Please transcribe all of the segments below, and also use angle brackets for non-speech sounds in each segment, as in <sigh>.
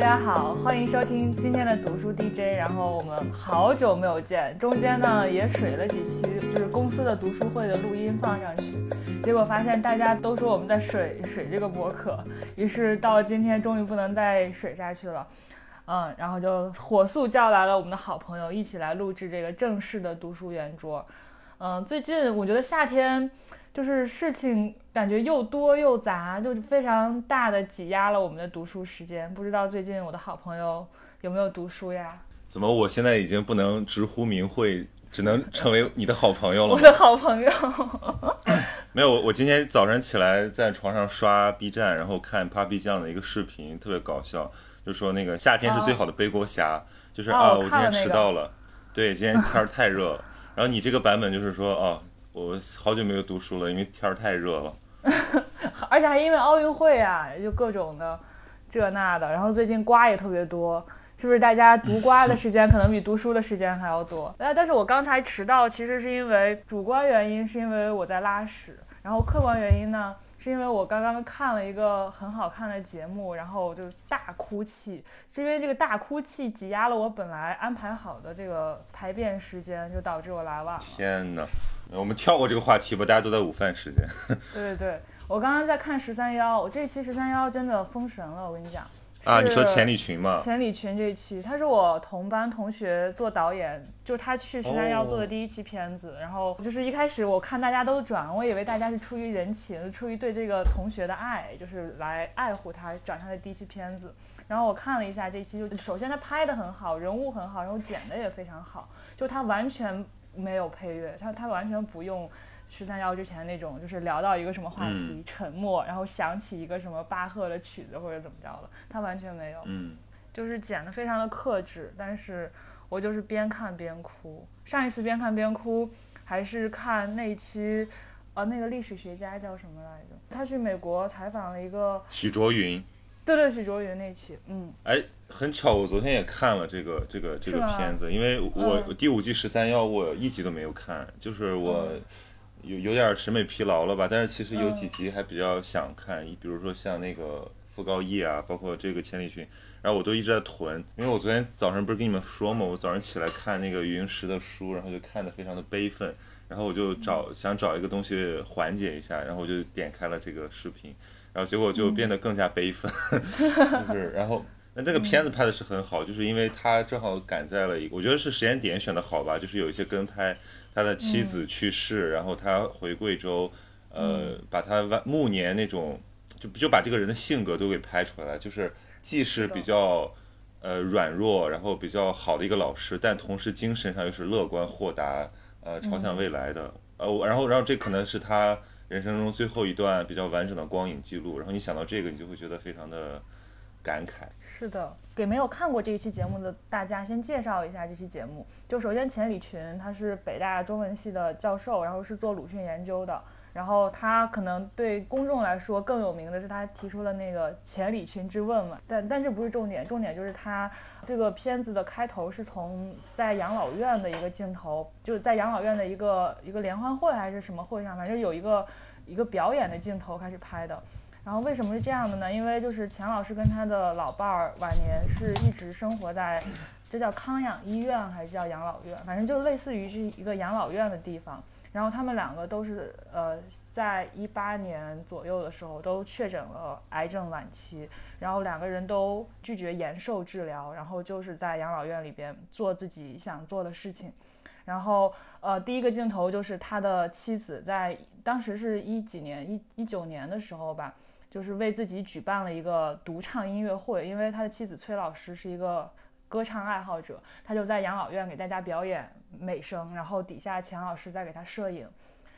大家好，欢迎收听今天的读书 DJ。然后我们好久没有见，中间呢也水了几期，就是公司的读书会的录音放上去，结果发现大家都说我们在水水这个博客，于是到今天终于不能再水下去了，嗯，然后就火速叫来了我们的好朋友一起来录制这个正式的读书圆桌。嗯，最近我觉得夏天。就是事情感觉又多又杂，就非常大的挤压了我们的读书时间。不知道最近我的好朋友有没有读书呀？怎么我现在已经不能直呼名讳，只能成为你的好朋友了？我的好朋友。<laughs> 没有，我今天早上起来在床上刷 B 站，然后看 Papi 酱的一个视频，特别搞笑，就说那个夏天是最好的背锅侠，就是啊，我今天迟到了，对，今天天儿太热了。<laughs> 然后你这个版本就是说哦。我好久没有读书了，因为天儿太热了，<laughs> 而且还因为奥运会啊，就各种的这那的，然后最近瓜也特别多，是不是？大家读瓜的时间可能比读书的时间还要多。<laughs> 哎，但是我刚才迟到，其实是因为主观原因，是因为我在拉屎，然后客观原因呢？是因为我刚刚看了一个很好看的节目，然后就大哭泣，是因为这个大哭泣挤压了我本来安排好的这个排便时间，就导致我来晚了。天哪，我们跳过这个话题吧，大家都在午饭时间。<laughs> 对对对，我刚刚在看十三幺，我这期十三幺真的封神了，我跟你讲。啊，你说钱理群吗？钱理群这一期，他是我同班同学做导演，就是他去十三幺做的第一期片子。然后就是一开始我看大家都转，我以为大家是出于人情，出于对这个同学的爱，就是来爱护他转他的第一期片子。然后我看了一下这一期，就首先他拍的很好，人物很好，然后剪的也非常好，就他完全没有配乐，他他完全不用。十三幺之前那种，就是聊到一个什么话题，沉默，然后想起一个什么巴赫的曲子或者怎么着了，他完全没有，嗯，就是剪的非常的克制，但是我就是边看边哭。上一次边看边哭，还是看那期，呃，那个历史学家叫什么来着？他去美国采访了一个许卓云，对对，许卓云那期，嗯，哎，很巧，我昨天也看了这个这个这个片子，因为我第五季十三幺我一集都没有看，就是我。有有点审美疲劳了吧？但是其实有几集还比较想看，比如说像那个傅高义啊，包括这个千里寻，然后我都一直在囤。因为我昨天早上不是跟你们说嘛，我早上起来看那个余英时的书，然后就看得非常的悲愤，然后我就找想找一个东西缓解一下，然后我就点开了这个视频，然后结果就变得更加悲愤，<laughs> 就是然后那这个片子拍的是很好，就是因为他正好赶在了一个，我觉得是时间点选的好吧，就是有一些跟拍。他的妻子去世，然后他回贵州，呃，把他晚暮年那种，就就把这个人的性格都给拍出来了，就是既是比较呃软弱，然后比较好的一个老师，但同时精神上又是乐观豁达，呃，朝向未来的，呃，然后然后这可能是他人生中最后一段比较完整的光影记录，然后你想到这个，你就会觉得非常的感慨。是的，给没有看过这一期节目的大家先介绍一下这期节目。就首先钱理群，他是北大中文系的教授，然后是做鲁迅研究的。然后他可能对公众来说更有名的是他提出了那个钱理群之问嘛。但但这不是重点，重点就是他这个片子的开头是从在养老院的一个镜头，就在养老院的一个一个联欢会还是什么会上，反正有一个一个表演的镜头开始拍的。然后为什么是这样的呢？因为就是钱老师跟他的老伴儿晚年是一直生活在，这叫康养医院还是叫养老院？反正就类似于是一个养老院的地方。然后他们两个都是呃，在一八年左右的时候都确诊了癌症晚期，然后两个人都拒绝延寿治疗，然后就是在养老院里边做自己想做的事情。然后呃，第一个镜头就是他的妻子在当时是一几年一一九年的时候吧。就是为自己举办了一个独唱音乐会，因为他的妻子崔老师是一个歌唱爱好者，他就在养老院给大家表演美声，然后底下钱老师在给他摄影，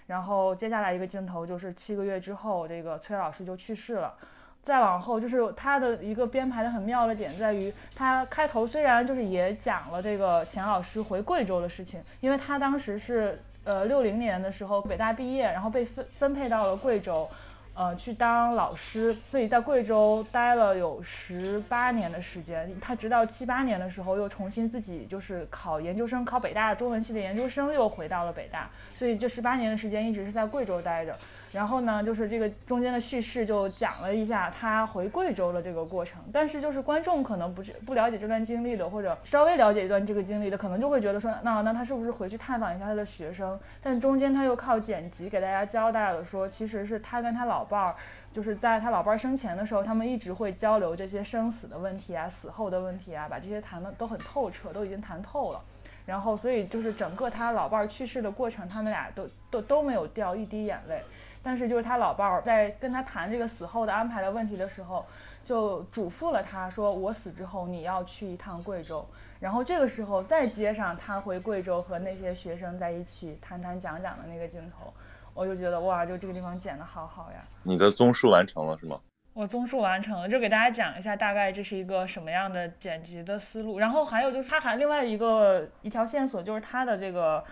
然后接下来一个镜头就是七个月之后，这个崔老师就去世了。再往后就是他的一个编排的很妙的点在于，他开头虽然就是也讲了这个钱老师回贵州的事情，因为他当时是呃六零年的时候北大毕业，然后被分分配到了贵州。呃，去当老师，所以在贵州待了有十八年的时间。他直到七八年的时候，又重新自己就是考研究生，考北大中文系的研究生，又回到了北大。所以这十八年的时间一直是在贵州待着。然后呢，就是这个中间的叙事就讲了一下他回贵州的这个过程，但是就是观众可能不是不了解这段经历的，或者稍微了解一段这个经历的，可能就会觉得说，那那他是不是回去探访一下他的学生？但中间他又靠剪辑给大家交代了，说其实是他跟他老伴儿，就是在他老伴儿生前的时候，他们一直会交流这些生死的问题啊、死后的问题啊，把这些谈的都很透彻，都已经谈透了。然后所以就是整个他老伴儿去世的过程，他们俩都都都没有掉一滴眼泪。但是就是他老伴儿在跟他谈这个死后的安排的问题的时候，就嘱咐了他说：“我死之后你要去一趟贵州。”然后这个时候再接上他回贵州和那些学生在一起谈谈讲讲的那个镜头，我就觉得哇，就这个地方剪得好好呀！你的综述完成了是吗？我综述完成了，就给大家讲一下大概这是一个什么样的剪辑的思路。然后还有就是他还另外一个一条线索就是他的这个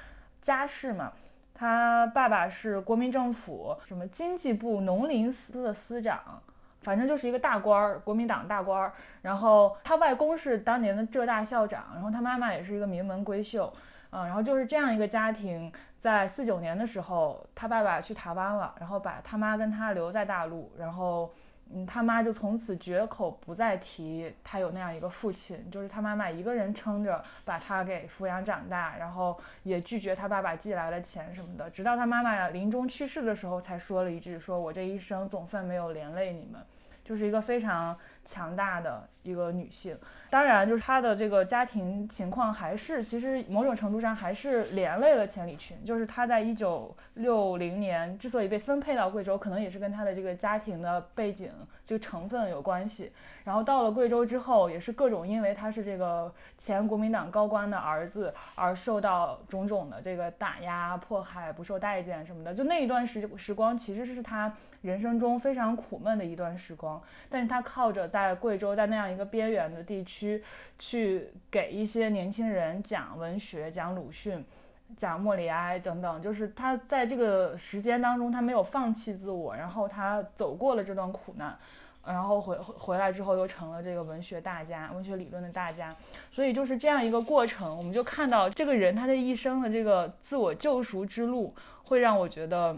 家世嘛。他爸爸是国民政府什么经济部农林司的司长，反正就是一个大官儿，国民党大官儿。然后他外公是当年的浙大校长，然后他妈妈也是一个名门闺秀，嗯，然后就是这样一个家庭，在四九年的时候，他爸爸去台湾了，然后把他妈跟他留在大陆，然后。嗯，他妈就从此绝口不再提他有那样一个父亲，就是他妈妈一个人撑着把他给抚养长大，然后也拒绝他爸爸寄来的钱什么的，直到他妈妈临终去世的时候才说了一句：“说我这一生总算没有连累你们。”就是一个非常。强大的一个女性，当然就是她的这个家庭情况还是其实某种程度上还是连累了钱理群。就是她在一九六零年之所以被分配到贵州，可能也是跟她的这个家庭的背景这个成分有关系。然后到了贵州之后，也是各种因为他是这个前国民党高官的儿子而受到种种的这个打压、迫害、不受待见什么的。就那一段时时光，其实是他。人生中非常苦闷的一段时光，但是他靠着在贵州，在那样一个边缘的地区，去给一些年轻人讲文学、讲鲁迅、讲莫里埃等等，就是他在这个时间当中，他没有放弃自我，然后他走过了这段苦难，然后回回来之后又成了这个文学大家、文学理论的大家，所以就是这样一个过程，我们就看到这个人他的一生的这个自我救赎之路，会让我觉得。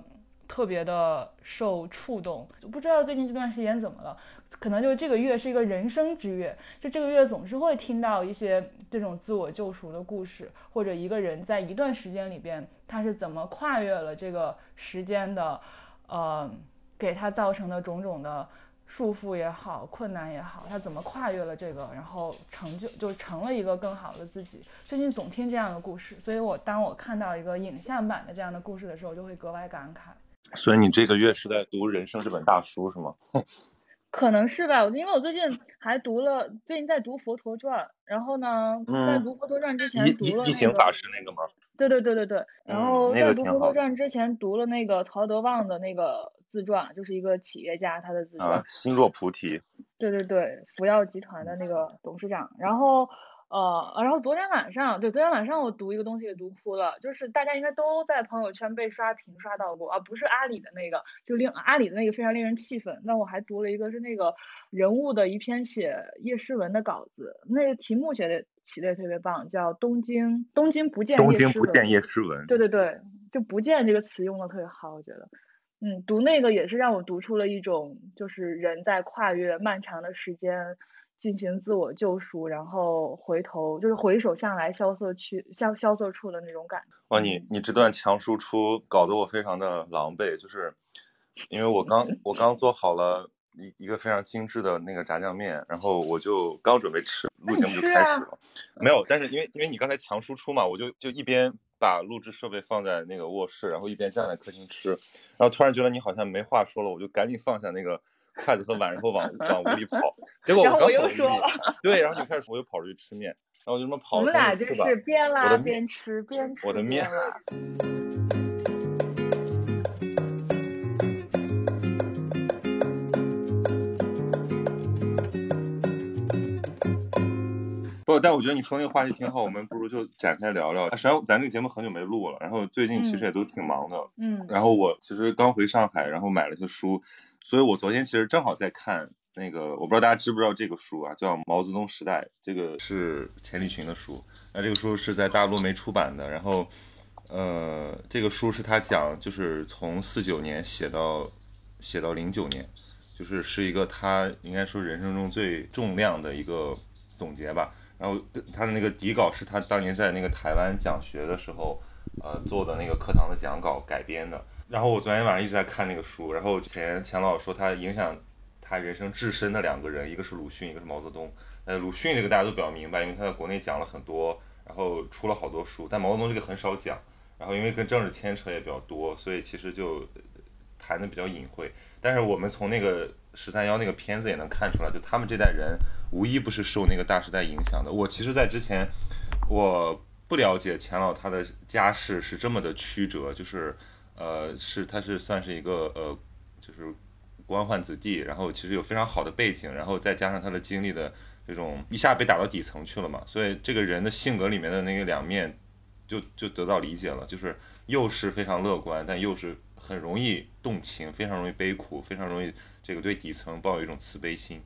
特别的受触动，就不知道最近这段时间怎么了，可能就这个月是一个人生之月，就这个月总是会听到一些这种自我救赎的故事，或者一个人在一段时间里边他是怎么跨越了这个时间的，呃，给他造成的种种的。束缚也好，困难也好，他怎么跨越了这个，然后成就就成了一个更好的自己。最近总听这样的故事，所以我当我看到一个影像版的这样的故事的时候，就会格外感慨。所以你这个月是在读人生这本大书是吗？<laughs> 可能是吧，因为我最近还读了，最近在读《佛陀传》，然后呢，在读《佛陀传》之前读了《一行法师》那个吗？对对对对对。然后在读《佛陀传》之前读了那个曹德旺的那个自传，就是一个企业家他的自传。心若菩提。对对对，福耀集团的那个董事长，然后。呃，然后昨天晚上，对，昨天晚上我读一个东西也读哭了，就是大家应该都在朋友圈被刷屏刷到过，啊不是阿里的那个，就令阿里的那个非常令人气愤。那我还读了一个是那个人物的一篇写叶诗文的稿子，那个题目写的起的也特别棒，叫东京东京不见东京不见叶诗文。对对对，就不见这个词用的特别好，我觉得，嗯，读那个也是让我读出了一种，就是人在跨越漫长的时间。进行自我救赎，然后回头就是回首向来萧瑟去萧萧瑟处的那种感觉。哇，你你这段强输出搞得我非常的狼狈，就是因为我刚我刚做好了一一个非常精致的那个炸酱面，然后我就刚准备吃，录节目就开始了。没有，但是因为因为你刚才强输出嘛，我就就一边把录制设备放在那个卧室，然后一边站在客厅吃，然后突然觉得你好像没话说了，我就赶紧放下那个。筷子和碗，然后往 <laughs> 往屋里跑，结果我刚跑又说了，对，然后就开始我又跑出去吃面，然后就这么跑。我们俩就是边拉边吃边吃。我的面。<laughs> 不，但我觉得你说那个话题挺好，我们不如就展开聊聊。实际上咱这个节目很久没录了，然后最近其实也都挺忙的，嗯，然后我其实刚回上海，然后买了些书。所以我昨天其实正好在看那个，我不知道大家知不知道这个书啊，叫《毛泽东时代》，这个是钱理群的书。那这个书是在大陆没出版的，然后，呃，这个书是他讲，就是从四九年写到写到零九年，就是是一个他应该说人生中最重量的一个总结吧。然后他的那个底稿是他当年在那个台湾讲学的时候，呃，做的那个课堂的讲稿改编的。然后我昨天晚上一直在看那个书，然后前钱老说他影响他人生至深的两个人，一个是鲁迅，一个是毛泽东。呃，鲁迅这个大家都比较明白，因为他在国内讲了很多，然后出了好多书，但毛泽东这个很少讲。然后因为跟政治牵扯也比较多，所以其实就谈的比较隐晦。但是我们从那个十三幺那个片子也能看出来，就他们这代人无一不是受那个大时代影响的。我其实，在之前我不了解钱老他的家世是这么的曲折，就是呃是他是算是一个呃就是官宦子弟，然后其实有非常好的背景，然后再加上他的经历的这种一下被打到底层去了嘛，所以这个人的性格里面的那个两面。就就得到理解了，就是又是非常乐观，但又是很容易动情，非常容易悲苦，非常容易这个对底层抱有一种慈悲心。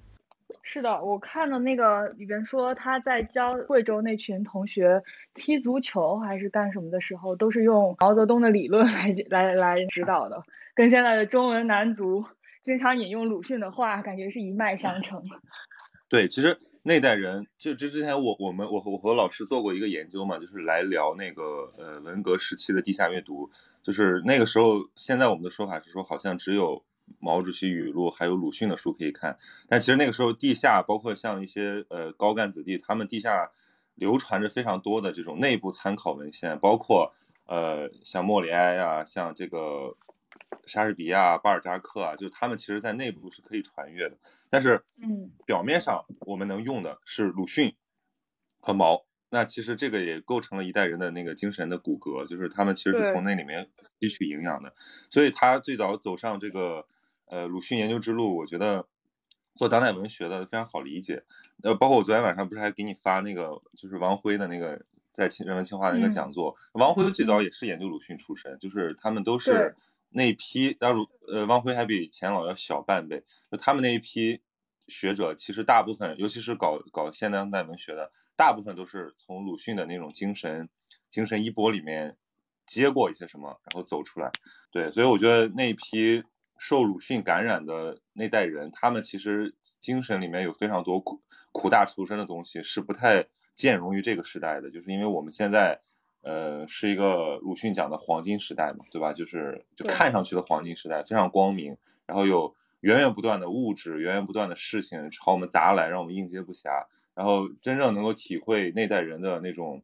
是的，我看的那个里边说他在教贵州那群同学踢足球还是干什么的时候，都是用毛泽东的理论 <laughs> 来来来指导的，跟现在的中文男足经常引用鲁迅的话，感觉是一脉相承。<laughs> 对，其实。那代人就这之前我我们我我和老师做过一个研究嘛，就是来聊那个呃文革时期的地下阅读，就是那个时候，现在我们的说法是说好像只有毛主席语录还有鲁迅的书可以看，但其实那个时候地下包括像一些呃高干子弟，他们地下流传着非常多的这种内部参考文献，包括呃像莫里埃啊，像这个。莎士比亚、巴尔扎克啊，就他们其实在内部是可以传阅的，但是，嗯，表面上我们能用的是鲁迅和毛，那其实这个也构成了一代人的那个精神的骨骼，就是他们其实是从那里面吸取营养的。所以他最早走上这个呃鲁迅研究之路，我觉得做当代文学的非常好理解。呃，包括我昨天晚上不是还给你发那个，就是王辉的那个在清人文清华的那个讲座，王辉最早也是研究鲁迅出身，就是他们都是。那一批，当然，呃，王辉还比钱老要小半辈。就他们那一批学者，其实大部分，尤其是搞搞现当代文学的，大部分都是从鲁迅的那种精神精神衣钵里面接过一些什么，然后走出来。对，所以我觉得那一批受鲁迅感染的那代人，他们其实精神里面有非常多苦苦大仇深的东西，是不太兼容于这个时代的。就是因为我们现在。呃，是一个鲁迅讲的黄金时代嘛，对吧？就是就看上去的黄金时代，非常光明，然后有源源不断的物质，源源不断的事情朝我们砸来，让我们应接不暇。然后真正能够体会那代人的那种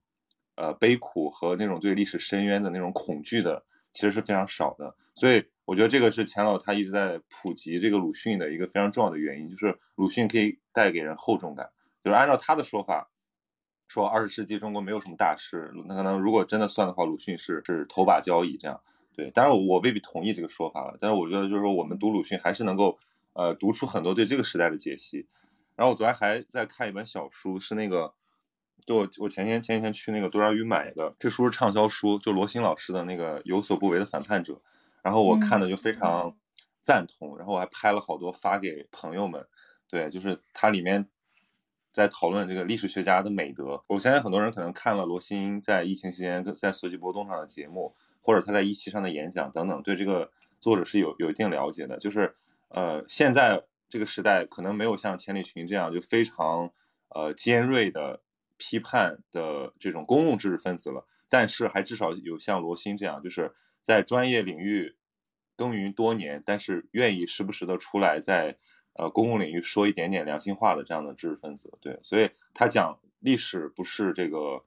呃悲苦和那种对历史深渊的那种恐惧的，其实是非常少的。所以我觉得这个是钱老他一直在普及这个鲁迅的一个非常重要的原因，就是鲁迅可以带给人厚重感。就是按照他的说法。说二十世纪中国没有什么大师，那可能如果真的算的话，鲁迅是是头把交椅这样。对，当然我未必同意这个说法了，但是我觉得就是说我们读鲁迅还是能够呃读出很多对这个时代的解析。然后我昨天还在看一本小书，是那个就我我前天前几天去那个多抓鱼买的，这书是畅销书，就罗新老师的那个有所不为的反叛者。然后我看的就非常赞同，然后我还拍了好多发给朋友们。对，就是它里面。在讨论这个历史学家的美德。我相信很多人可能看了罗新在疫情期间在随机波动上的节目，或者他在一期上的演讲等等，对这个作者是有有一定了解的。就是呃，现在这个时代可能没有像钱理群这样就非常呃尖锐的批判的这种公共知识分子了，但是还至少有像罗新这样，就是在专业领域耕耘多年，但是愿意时不时的出来在。呃，公共领域说一点点良心话的这样的知识分子，对，所以他讲历史不是这个，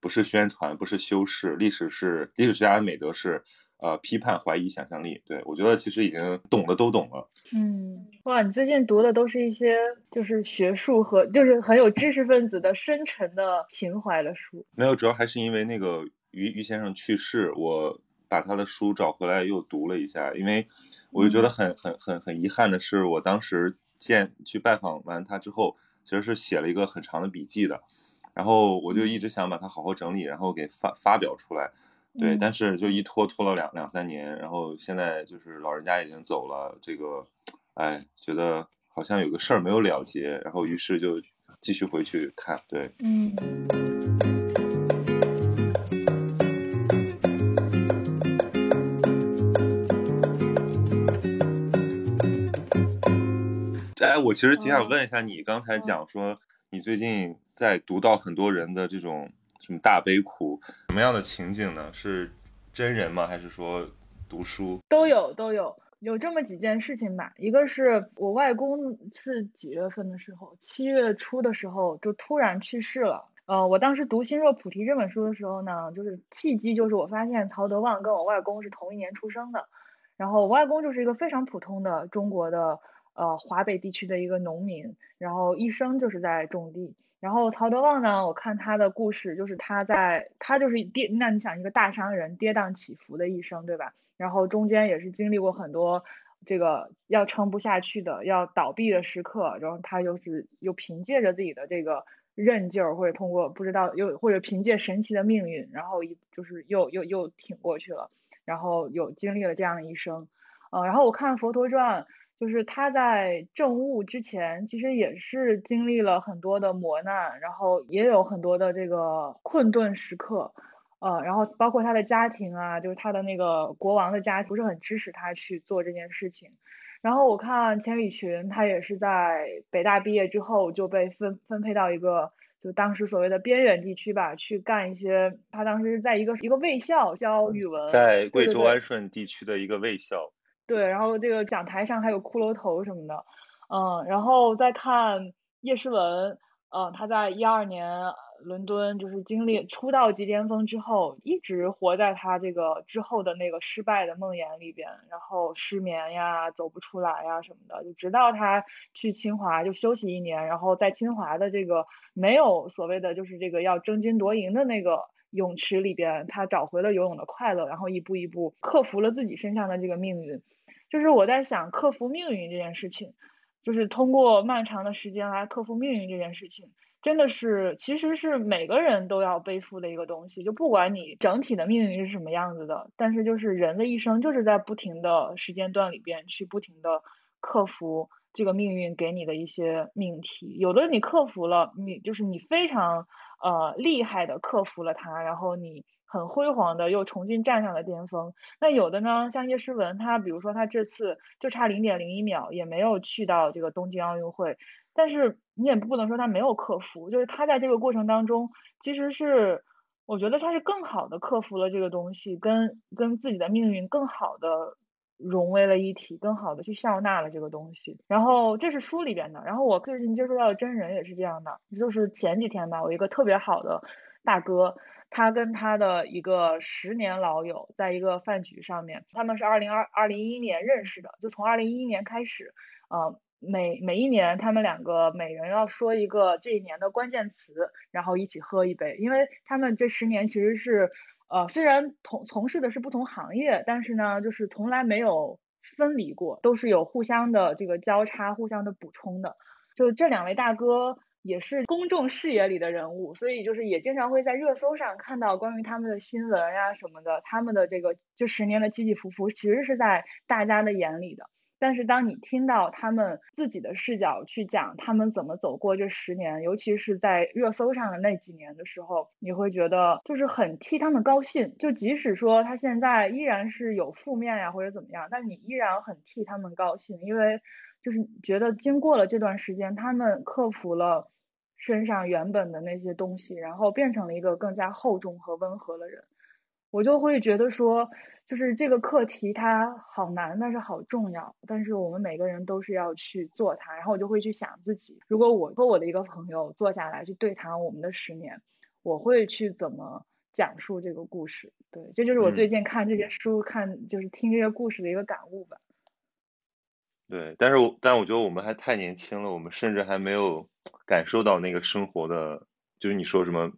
不是宣传，不是修饰，历史是历史学家的美德是，呃，批判、怀疑、想象力。对我觉得其实已经懂的都懂了。嗯，哇，你最近读的都是一些就是学术和就是很有知识分子的深沉的情怀的书。没有，主要还是因为那个于于先生去世，我。把他的书找回来又读了一下，因为我就觉得很很很很遗憾的是，我当时见去拜访完他之后，其实是写了一个很长的笔记的，然后我就一直想把它好好整理，然后给发发表出来，对，但是就一拖拖了两两三年，然后现在就是老人家已经走了，这个，哎，觉得好像有个事儿没有了结，然后于是就继续回去看，对，嗯。哎，我其实挺想问一下你，刚才讲说你最近在读到很多人的这种什么大悲苦，什么样的情景呢？是真人吗？还是说读书？都有，都有，有这么几件事情吧。一个是我外公是几月份的时候，七月初的时候就突然去世了。呃，我当时读《心若菩提》这本书的时候呢，就是契机就是我发现曹德旺跟我外公是同一年出生的，然后我外公就是一个非常普通的中国的。呃，华北地区的一个农民，然后一生就是在种地。然后曹德旺呢，我看他的故事，就是他在他就是跌，那你想一个大商人跌宕起伏的一生，对吧？然后中间也是经历过很多这个要撑不下去的，要倒闭的时刻。然后他又是又凭借着自己的这个韧劲儿，或者通过不知道又或者凭借神奇的命运，然后一就是又又又挺过去了。然后有经历了这样的一生，呃，然后我看《佛陀传》。就是他在政务之前，其实也是经历了很多的磨难，然后也有很多的这个困顿时刻，呃，然后包括他的家庭啊，就是他的那个国王的家庭不是很支持他去做这件事情。然后我看千里群，他也是在北大毕业之后就被分分配到一个就当时所谓的边远地区吧，去干一些。他当时在一个一个卫校教语文，在贵州安顺地区的一个卫校。对，然后这个讲台上还有骷髅头什么的，嗯，然后再看叶诗文，嗯，他在一二年伦敦就是经历出道即巅峰之后，一直活在他这个之后的那个失败的梦魇里边，然后失眠呀，走不出来呀什么的，就直到他去清华就休息一年，然后在清华的这个没有所谓的就是这个要争金夺银的那个。泳池里边，他找回了游泳的快乐，然后一步一步克服了自己身上的这个命运。就是我在想，克服命运这件事情，就是通过漫长的时间来克服命运这件事情，真的是其实是每个人都要背负的一个东西。就不管你整体的命运是什么样子的，但是就是人的一生就是在不停的时间段里边去不停的克服这个命运给你的一些命题。有的你克服了，你就是你非常。呃，厉害的克服了它，然后你很辉煌的又重新站上了巅峰。那有的呢，像叶诗文，他比如说他这次就差零点零一秒，也没有去到这个东京奥运会，但是你也不能说他没有克服，就是他在这个过程当中，其实是我觉得他是更好的克服了这个东西，跟跟自己的命运更好的。融为了一体，更好的去笑纳了这个东西。然后这是书里边的，然后我最近接触到的真人也是这样的，就是前几天吧，我一个特别好的大哥，他跟他的一个十年老友在一个饭局上面，他们是二零二二零一一年认识的，就从二零一一年开始，呃，每每一年他们两个每人要说一个这一年的关键词，然后一起喝一杯，因为他们这十年其实是。呃，虽然同从事的是不同行业，但是呢，就是从来没有分离过，都是有互相的这个交叉、互相的补充的。就这两位大哥也是公众视野里的人物，所以就是也经常会在热搜上看到关于他们的新闻呀什么的。他们的这个这十年的起起伏伏，其实是在大家的眼里的。但是当你听到他们自己的视角去讲他们怎么走过这十年，尤其是在热搜上的那几年的时候，你会觉得就是很替他们高兴。就即使说他现在依然是有负面呀或者怎么样，但你依然很替他们高兴，因为就是觉得经过了这段时间，他们克服了身上原本的那些东西，然后变成了一个更加厚重和温和的人。我就会觉得说，就是这个课题它好难，但是好重要。但是我们每个人都是要去做它。然后我就会去想自己，如果我和我的一个朋友坐下来去对谈我们的十年，我会去怎么讲述这个故事？对，这就是我最近看这些书、看就是听这些故事的一个感悟吧。对，但是我但我觉得我们还太年轻了，我们甚至还没有感受到那个生活的，就是你说什么。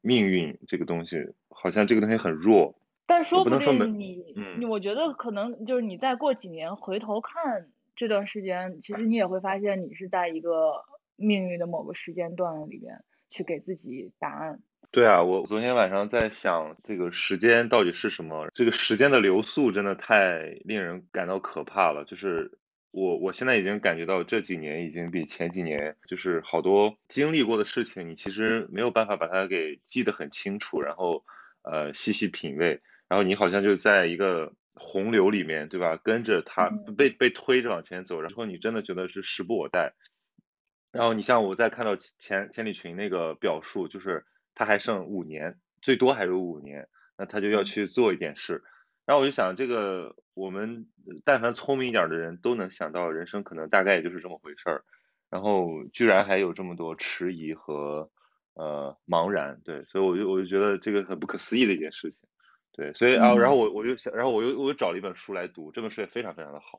命运这个东西，好像这个东西很弱，但说不定你，你我觉得可能就是你再过几年回头看这段时间，其实你也会发现你是在一个命运的某个时间段里边去给自己答案。对啊，我昨天晚上在想这个时间到底是什么？这个时间的流速真的太令人感到可怕了，就是。我我现在已经感觉到这几年已经比前几年就是好多经历过的事情，你其实没有办法把它给记得很清楚，然后呃细细品味，然后你好像就在一个洪流里面，对吧？跟着他被被推着往前走，然后你真的觉得是时不我待。然后你像我在看到千千里群那个表述，就是他还剩五年，最多还有五年，那他就要去做一点事。然后我就想，这个我们但凡聪明一点的人都能想到，人生可能大概也就是这么回事儿。然后居然还有这么多迟疑和呃茫然，对，所以我就我就觉得这个很不可思议的一件事情，对，所以啊，然后我我就想，然后我又我又找了一本书来读，这本书也非常非常的好。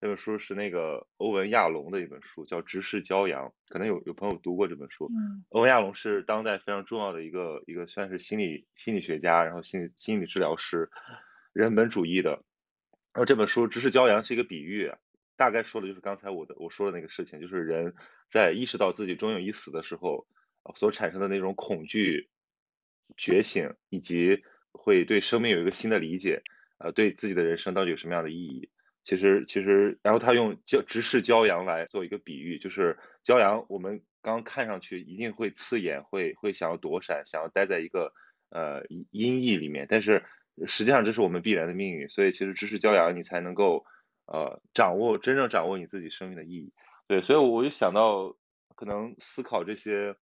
这本书是那个欧文亚龙的一本书，叫《直视骄阳》，可能有有朋友读过这本书。嗯，欧文亚龙是当代非常重要的一个一个算是心理心理学家，然后心理心理治疗师，人本主义的。然后这本书《直视骄阳》是一个比喻，大概说的就是刚才我的我说的那个事情，就是人在意识到自己终有一死的时候，所产生的那种恐惧、觉醒，以及会对生命有一个新的理解，呃，对自己的人生到底有什么样的意义。其实，其实，然后他用骄直视骄阳来做一个比喻，就是骄阳，我们刚看上去一定会刺眼，会会想要躲闪，想要待在一个呃阴翳里面，但是实际上这是我们必然的命运。所以，其实知识教养，你才能够呃掌握真正掌握你自己生命的意义。对，所以我就想到，可能思考这些，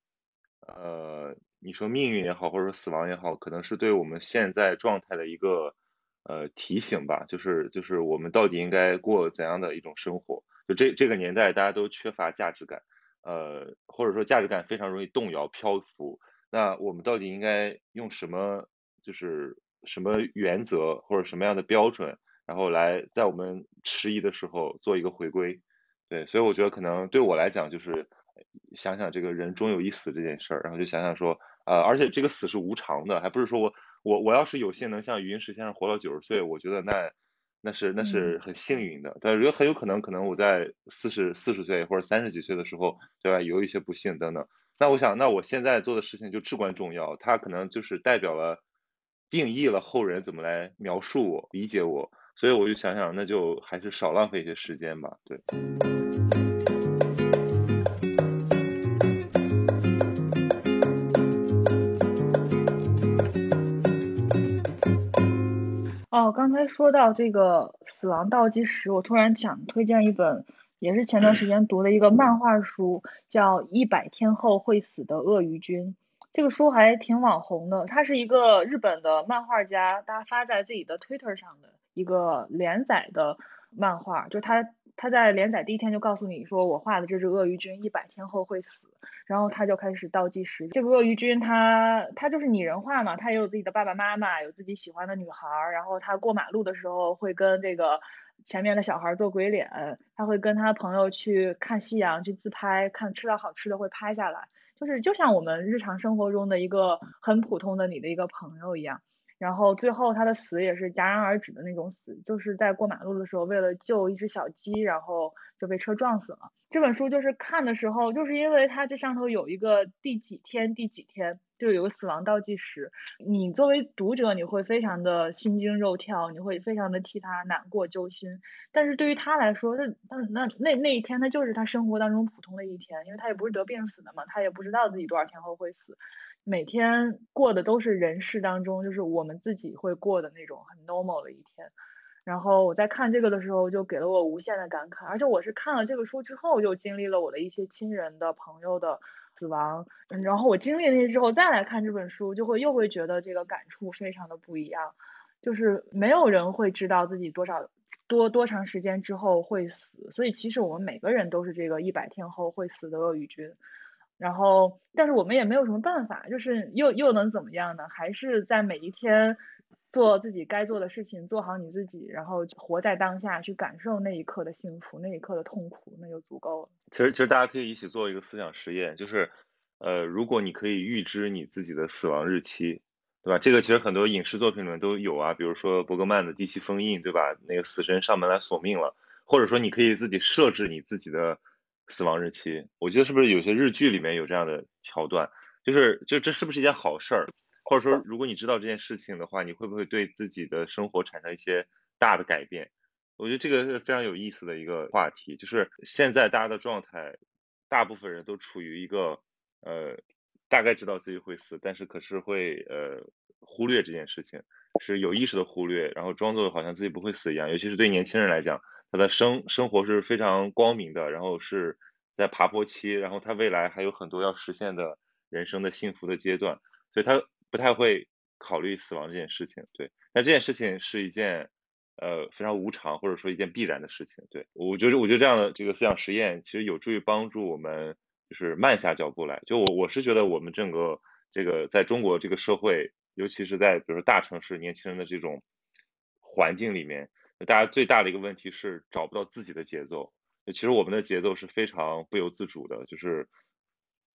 呃，你说命运也好，或者说死亡也好，可能是对我们现在状态的一个。呃，提醒吧，就是就是我们到底应该过怎样的一种生活？就这这个年代，大家都缺乏价值感，呃，或者说价值感非常容易动摇漂浮。那我们到底应该用什么，就是什么原则或者什么样的标准，然后来在我们迟疑的时候做一个回归？对，所以我觉得可能对我来讲，就是想想这个人终有一死这件事儿，然后就想想说，呃，而且这个死是无常的，还不是说我。我我要是有幸能像余英时先生活到九十岁，我觉得那那是那是很幸运的。但我觉得很有可能，可能我在四十四十岁或者三十几岁的时候，对吧，有一些不幸等等。那我想，那我现在做的事情就至关重要，它可能就是代表了定义了后人怎么来描述我、理解我。所以我就想想，那就还是少浪费一些时间吧。对。哦，刚才说到这个死亡倒计时，我突然想推荐一本，也是前段时间读的一个漫画书，叫《一百天后会死的鳄鱼君》。这个书还挺网红的，它是一个日本的漫画家，他发在自己的 Twitter 上的一个连载的漫画，就他他在连载第一天就告诉你说，我画的这只鳄鱼君一百天后会死。然后他就开始倒计时。这个鳄鱼君他他就是拟人化嘛，他也有自己的爸爸妈妈，有自己喜欢的女孩。然后他过马路的时候会跟这个前面的小孩做鬼脸，他会跟他朋友去看夕阳去自拍，看吃到好吃的会拍下来，就是就像我们日常生活中的一个很普通的你的一个朋友一样。然后最后他的死也是戛然而止的那种死，就是在过马路的时候为了救一只小鸡，然后就被车撞死了。这本书就是看的时候，就是因为它这上头有一个第几天第几天，就有个死亡倒计时。你作为读者，你会非常的心惊肉跳，你会非常的替他难过揪心。但是对于他来说，那那那那那一天，他就是他生活当中普通的一天，因为他也不是得病死的嘛，他也不知道自己多少天后会死。每天过的都是人世当中，就是我们自己会过的那种很 normal 的一天。然后我在看这个的时候，就给了我无限的感慨。而且我是看了这个书之后，就经历了我的一些亲人的朋友的死亡。然后我经历那些之后，再来看这本书，就会又会觉得这个感触非常的不一样。就是没有人会知道自己多少多多长时间之后会死，所以其实我们每个人都是这个一百天后会死的鳄鱼君。然后，但是我们也没有什么办法，就是又又能怎么样呢？还是在每一天做自己该做的事情，做好你自己，然后活在当下，去感受那一刻的幸福，那一刻的痛苦，那就足够了。其实，其实大家可以一起做一个思想实验，就是，呃，如果你可以预知你自己的死亡日期，对吧？这个其实很多影视作品里面都有啊，比如说伯格曼的《第七封印》，对吧？那个死神上门来索命了，或者说你可以自己设置你自己的。死亡日期，我记得是不是有些日剧里面有这样的桥段？就是就这是不是一件好事儿？或者说，如果你知道这件事情的话，你会不会对自己的生活产生一些大的改变？我觉得这个是非常有意思的一个话题。就是现在大家的状态，大部分人都处于一个呃，大概知道自己会死，但是可是会呃忽略这件事情，是有意识的忽略，然后装作好像自己不会死一样。尤其是对年轻人来讲，他的生生活是非常光明的，然后是在爬坡期，然后他未来还有很多要实现的人生的幸福的阶段，所以他不太会考虑死亡这件事情。对，但这件事情是一件。呃，非常无常，或者说一件必然的事情。对我觉得，我觉得这样的这个思想实验，其实有助于帮助我们，就是慢下脚步来。就我我是觉得，我们整个这个在中国这个社会，尤其是在比如说大城市年轻人的这种环境里面，大家最大的一个问题是找不到自己的节奏。其实我们的节奏是非常不由自主的，就是。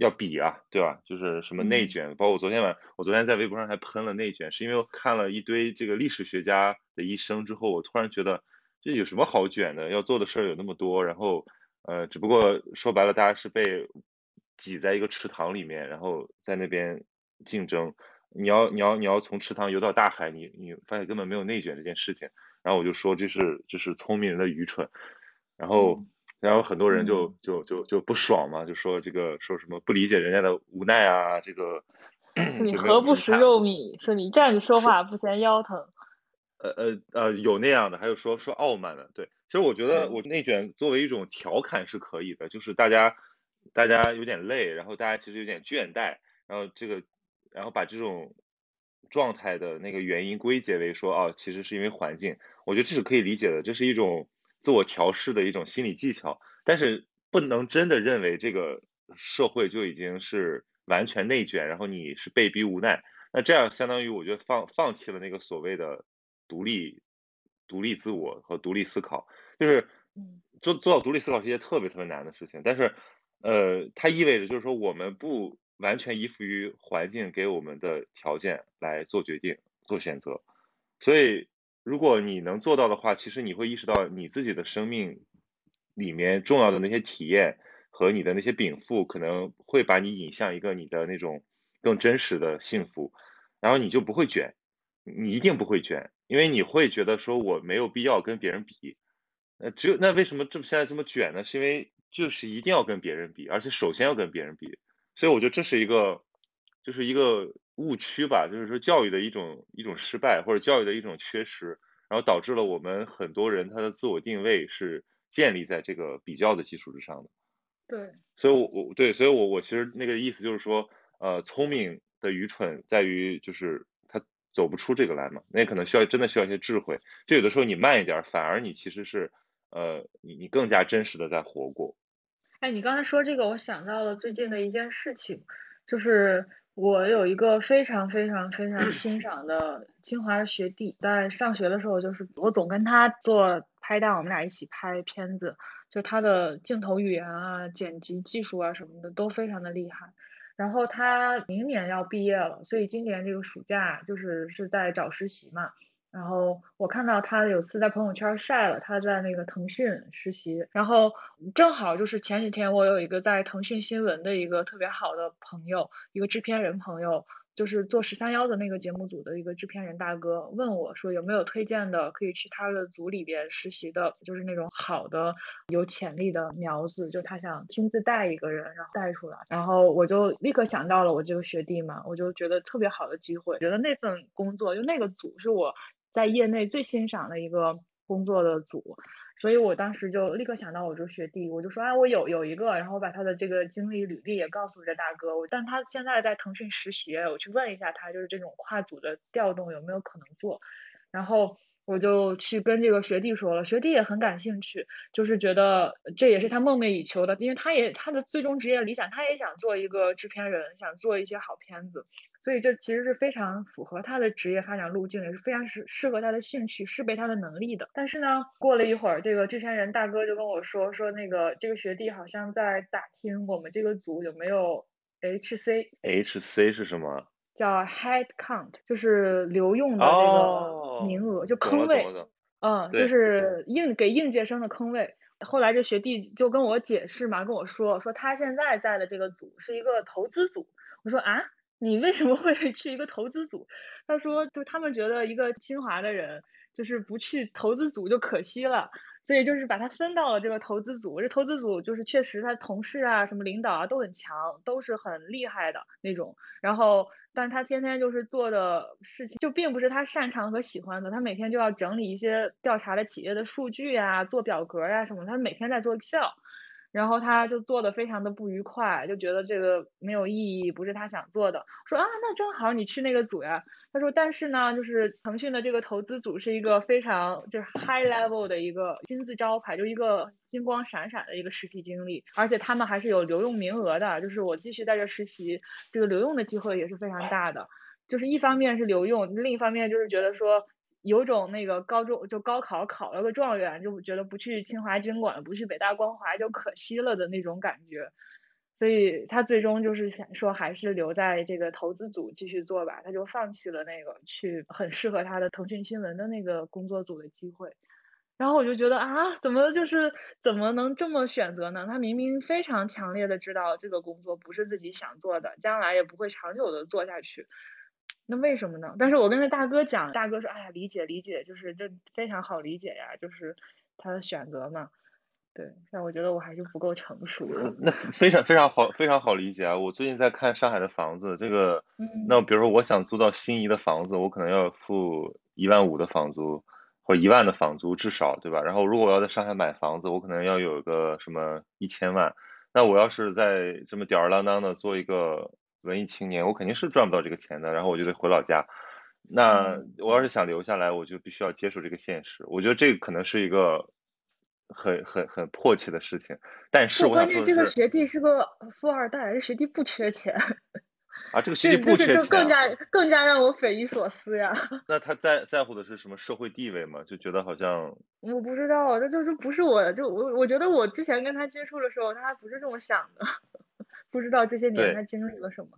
要比啊，对吧？就是什么内卷，包括我昨天晚，我昨天在微博上还喷了内卷，是因为我看了一堆这个历史学家的一生之后，我突然觉得这有什么好卷的？要做的事儿有那么多，然后呃，只不过说白了，大家是被挤在一个池塘里面，然后在那边竞争。你要你要你要从池塘游到大海，你你发现根本没有内卷这件事情。然后我就说这是这是聪明人的愚蠢，然后。然后很多人就就就就不爽嘛，就说这个说什么不理解人家的无奈啊，这个 <clears throat> 你何不食肉糜？说你站着说话不嫌腰疼。呃呃呃，有那样的，还有说说傲慢的。对，其实我觉得我内卷作为一种调侃是可以的，就是大家大家有点累，然后大家其实有点倦怠，然后这个然后把这种状态的那个原因归结为说哦，其实是因为环境，我觉得这是可以理解的，这是一种。自我调试的一种心理技巧，但是不能真的认为这个社会就已经是完全内卷，然后你是被逼无奈。那这样相当于我觉得放放弃了那个所谓的独立、独立自我和独立思考。就是做做到独立思考是一件特别特别难的事情，但是呃，它意味着就是说我们不完全依附于环境给我们的条件来做决定、做选择，所以。如果你能做到的话，其实你会意识到你自己的生命里面重要的那些体验和你的那些禀赋，可能会把你引向一个你的那种更真实的幸福，然后你就不会卷，你一定不会卷，因为你会觉得说我没有必要跟别人比，呃，只有那为什么这么现在这么卷呢？是因为就是一定要跟别人比，而且首先要跟别人比，所以我觉得这是一个，就是一个。误区吧，就是说教育的一种一种失败，或者教育的一种缺失，然后导致了我们很多人他的自我定位是建立在这个比较的基础之上的。对，所以，我我对，所以我我其实那个意思就是说，呃，聪明的愚蠢在于就是他走不出这个来嘛，那可能需要真的需要一些智慧。就有的时候你慢一点，反而你其实是呃，你你更加真实的在活过。哎，你刚才说这个，我想到了最近的一件事情，就是。我有一个非常非常非常 <clears throat> 欣赏的清华的学弟，在上学的时候，就是我总跟他做拍档，我们俩一起拍片子，就他的镜头语言啊、剪辑技术啊什么的都非常的厉害。然后他明年要毕业了，所以今年这个暑假就是是在找实习嘛。然后我看到他有次在朋友圈晒了他在那个腾讯实习，然后正好就是前几天我有一个在腾讯新闻的一个特别好的朋友，一个制片人朋友，就是做十三幺的那个节目组的一个制片人大哥，问我说有没有推荐的可以去他的组里边实习的，就是那种好的有潜力的苗子，就他想亲自带一个人，然后带出来，然后我就立刻想到了我这个学弟嘛，我就觉得特别好的机会，觉得那份工作就那个组是我。在业内最欣赏的一个工作的组，所以我当时就立刻想到我这个学弟，我就说，哎，我有有一个，然后我把他的这个经历履历也告诉这大哥，我但他现在在腾讯实习，我去问一下他，就是这种跨组的调动有没有可能做，然后。我就去跟这个学弟说了，学弟也很感兴趣，就是觉得这也是他梦寐以求的，因为他也他的最终职业理想，他也想做一个制片人，想做一些好片子，所以这其实是非常符合他的职业发展路径，也是非常适适合他的兴趣，适配他的能力的。但是呢，过了一会儿，这个制片人大哥就跟我说，说那个这个学弟好像在打听我们这个组有没有 HC，HC 是什么？叫 head count，就是留用的那个名额，就坑位，嗯，就是应给应届生的坑位。后来这学弟就跟我解释嘛，跟我说说他现在在的这个组是一个投资组。我说啊，你为什么会 <laughs> 去一个投资组？他说就他们觉得一个清华的人就是不去投资组就可惜了。所以就是把他分到了这个投资组。这投资组就是确实他同事啊、什么领导啊都很强，都是很厉害的那种。然后，但他天天就是做的事情就并不是他擅长和喜欢的。他每天就要整理一些调查的企业的数据呀、做表格呀什么。他每天在做 Excel。然后他就做的非常的不愉快，就觉得这个没有意义，不是他想做的。说啊，那正好你去那个组呀。他说，但是呢，就是腾讯的这个投资组是一个非常就是 high level 的一个金字招牌，就一个金光闪闪的一个实习经历，而且他们还是有留用名额的，就是我继续在这实习，这个留用的机会也是非常大的。就是一方面是留用，另一方面就是觉得说。有种那个高中就高考考了个状元，就觉得不去清华经管，不去北大光华就可惜了的那种感觉，所以他最终就是想说还是留在这个投资组继续做吧，他就放弃了那个去很适合他的腾讯新闻的那个工作组的机会。然后我就觉得啊，怎么就是怎么能这么选择呢？他明明非常强烈的知道这个工作不是自己想做的，将来也不会长久的做下去。那为什么呢？但是我跟那大哥讲，大哥说：“哎呀，理解理解，就是这非常好理解呀，就是他的选择嘛。”对，但我觉得我还是不够成熟。那非常非常好，非常好理解啊！我最近在看上海的房子，这个，那比如说我想租到心仪的房子，我可能要付一万五的房租，或一万的房租至少，对吧？然后如果我要在上海买房子，我可能要有个什么一千万。那我要是在这么吊儿郎当的做一个。文艺青年，我肯定是赚不到这个钱的，然后我就得回老家。那我要是想留下来，我就必须要接受这个现实。我觉得这个可能是一个很很很迫切的事情。但是，关键这个学弟是个富二代，这学弟不缺钱啊，这个 <laughs> 学弟不缺钱，更加更加让我匪夷所思呀。那他在在乎的是什么社会地位吗？就觉得好像 <laughs> 我不知道，他就是不是我，就我我觉得我之前跟他接触的时候，他还不是这么想的。不知道这些年他经历了什么。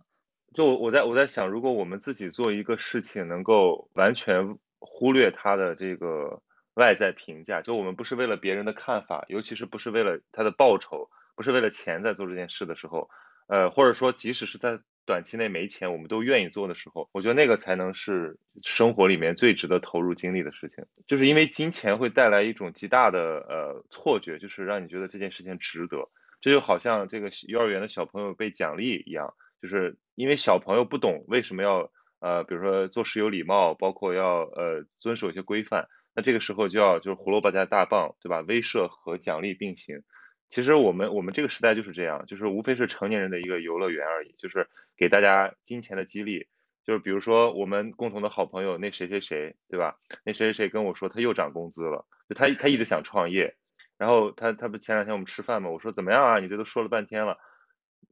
就我在我在想，如果我们自己做一个事情，能够完全忽略他的这个外在评价，就我们不是为了别人的看法，尤其是不是为了他的报酬，不是为了钱在做这件事的时候，呃，或者说即使是在短期内没钱，我们都愿意做的时候，我觉得那个才能是生活里面最值得投入精力的事情。就是因为金钱会带来一种极大的呃错觉，就是让你觉得这件事情值得。这就好像这个幼儿园的小朋友被奖励一样，就是因为小朋友不懂为什么要呃，比如说做事有礼貌，包括要呃遵守一些规范，那这个时候就要就是胡萝卜加大棒，对吧？威慑和奖励并行。其实我们我们这个时代就是这样，就是无非是成年人的一个游乐园而已，就是给大家金钱的激励。就是比如说我们共同的好朋友那谁谁谁，对吧？那谁谁谁跟我说他又涨工资了，就他他一直想创业。然后他他不前两天我们吃饭嘛，我说怎么样啊？你这都说了半天了。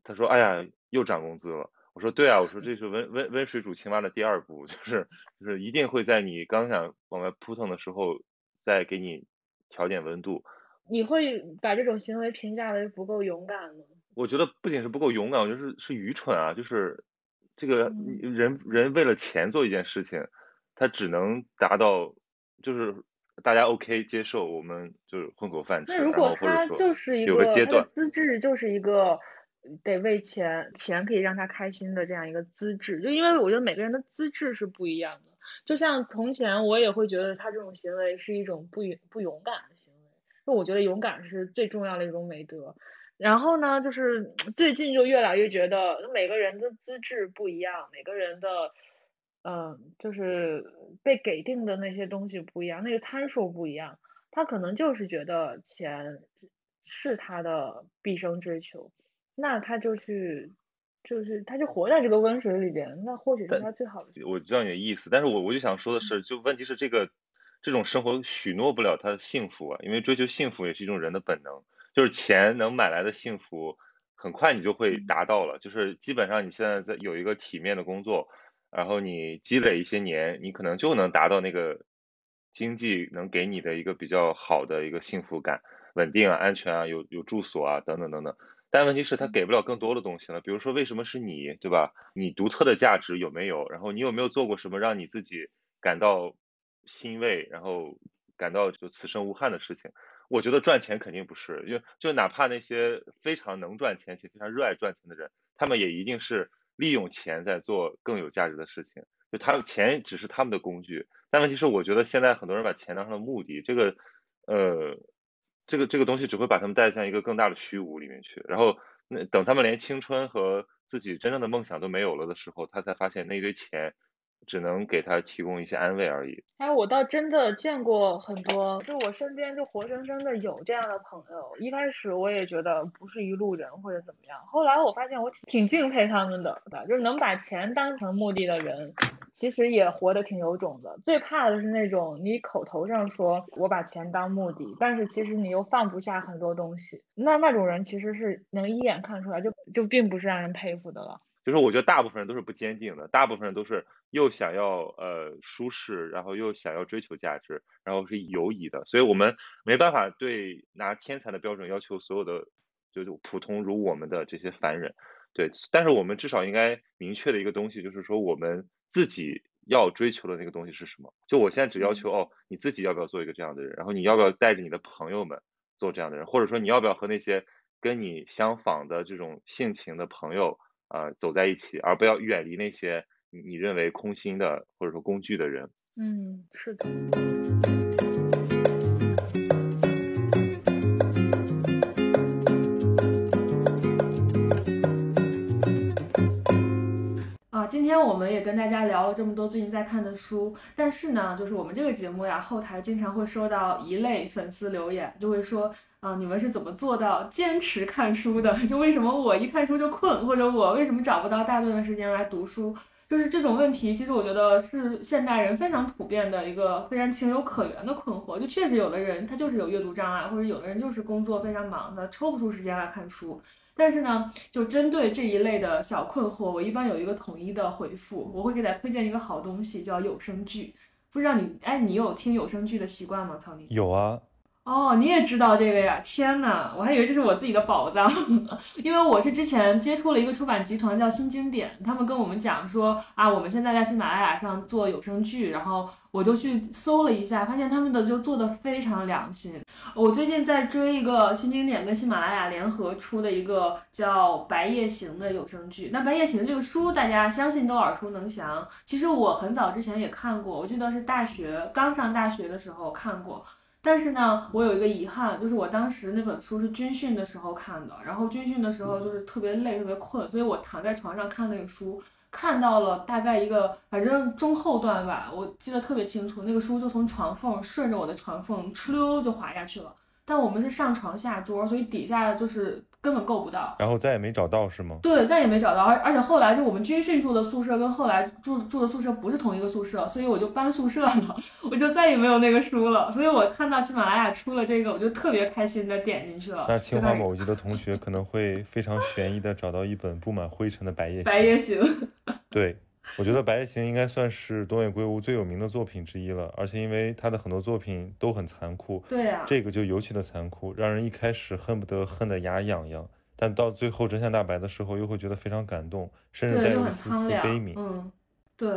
他说：“哎呀，又涨工资了。”我说：“对啊，我说这是温温温水煮青蛙的第二步，就是就是一定会在你刚想往外扑腾的时候，再给你调点温度。”你会把这种行为评价为不够勇敢吗？我觉得不仅是不够勇敢，我觉得是是愚蠢啊！就是这个人人为了钱做一件事情，他只能达到就是。大家 OK 接受，我们就是混口饭吃。那如果他就是一个阶段资质，就是一个得为钱，钱可以让他开心的这样一个资质。就因为我觉得每个人的资质是不一样的。就像从前我也会觉得他这种行为是一种不勇不勇敢的行为，因为我觉得勇敢是最重要的一种美德。然后呢，就是 <tsk> 最近就越来越觉得每个人的资质不一样，每个人的。嗯，就是被给定的那些东西不一样，那个参数不一样，他可能就是觉得钱是他的毕生追求，那他就去，就是他就活在这个温水里边，那或许是他最好的。我知道你的意思，但是我我就想说的是，就问题是这个这种生活许诺不了他的幸福啊，因为追求幸福也是一种人的本能，就是钱能买来的幸福，很快你就会达到了，就是基本上你现在在有一个体面的工作。然后你积累一些年，你可能就能达到那个经济能给你的一个比较好的一个幸福感、稳定啊、安全啊、有有住所啊等等等等。但问题是，他给不了更多的东西了。比如说，为什么是你，对吧？你独特的价值有没有？然后你有没有做过什么让你自己感到欣慰，然后感到就此生无憾的事情？我觉得赚钱肯定不是，就就哪怕那些非常能赚钱且非常热爱赚钱的人，他们也一定是。利用钱在做更有价值的事情，就他钱只是他们的工具，但问题是，我觉得现在很多人把钱当成了目的，这个，呃，这个这个东西只会把他们带向一个更大的虚无里面去。然后那等他们连青春和自己真正的梦想都没有了的时候，他才发现那堆钱。只能给他提供一些安慰而已。哎，我倒真的见过很多，就我身边就活生生的有这样的朋友。一开始我也觉得不是一路人或者怎么样，后来我发现我挺敬佩他们的，就是能把钱当成目的的人，其实也活得挺有种的。最怕的是那种你口头上说我把钱当目的，但是其实你又放不下很多东西，那那种人其实是能一眼看出来，就就并不是让人佩服的了。就是我觉得大部分人都是不坚定的，大部分人都是又想要呃舒适，然后又想要追求价值，然后是犹疑的，所以我们没办法对拿天才的标准要求所有的就是普通如我们的这些凡人，对，但是我们至少应该明确的一个东西就是说我们自己要追求的那个东西是什么？就我现在只要求哦，你自己要不要做一个这样的人？然后你要不要带着你的朋友们做这样的人？或者说你要不要和那些跟你相仿的这种性情的朋友？呃，走在一起，而不要远离那些你认为空心的或者说工具的人。嗯，是的。啊，今天我们也跟大家聊了这么多最近在看的书，但是呢，就是我们这个节目呀，后台经常会收到一类粉丝留言，就会说。啊，你们是怎么做到坚持看书的？<laughs> 就为什么我一看书就困，或者我为什么找不到大段的时间来读书？就是这种问题，其实我觉得是现代人非常普遍的一个非常情有可原的困惑。就确实有的人他就是有阅读障碍，或者有的人就是工作非常忙，他抽不出时间来看书。但是呢，就针对这一类的小困惑，我一般有一个统一的回复，我会给大家推荐一个好东西，叫有声剧。不知道你，哎，你有听有声剧的习惯吗？曹宁有啊。哦，你也知道这个呀？天呐，我还以为这是我自己的宝藏，<laughs> 因为我是之前接触了一个出版集团叫新经典，他们跟我们讲说啊，我们现在在喜马拉雅上做有声剧，然后我就去搜了一下，发现他们的就做的非常良心。我最近在追一个新经典跟喜马拉雅联合出的一个叫《白夜行》的有声剧。那《白夜行》这个书大家相信都耳熟能详，其实我很早之前也看过，我记得是大学刚上大学的时候看过。但是呢，我有一个遗憾，就是我当时那本书是军训的时候看的，然后军训的时候就是特别累、特别困，所以我躺在床上看那个书，看到了大概一个反正中后段吧，我记得特别清楚，那个书就从床缝顺着我的床缝哧溜就滑下去了。但我们是上床下桌，所以底下就是。根本够不到，然后再也没找到是吗？对，再也没找到，而而且后来就我们军训住的宿舍跟后来住住的宿舍不是同一个宿舍，所以我就搬宿舍了，<laughs> 我就再也没有那个书了。所以我看到喜马拉雅出了这个，我就特别开心的点进去了。那清华某一级的同学可能会非常悬疑的找到一本布满灰尘的《白夜行白夜行》。对。我觉得《白夜行》应该算是东野圭吾最有名的作品之一了，而且因为他的很多作品都很残酷，对啊，这个就尤其的残酷，让人一开始恨不得恨得牙痒痒，但到最后真相大白的时候，又会觉得非常感动，甚至带有一丝丝悲悯。嗯，对。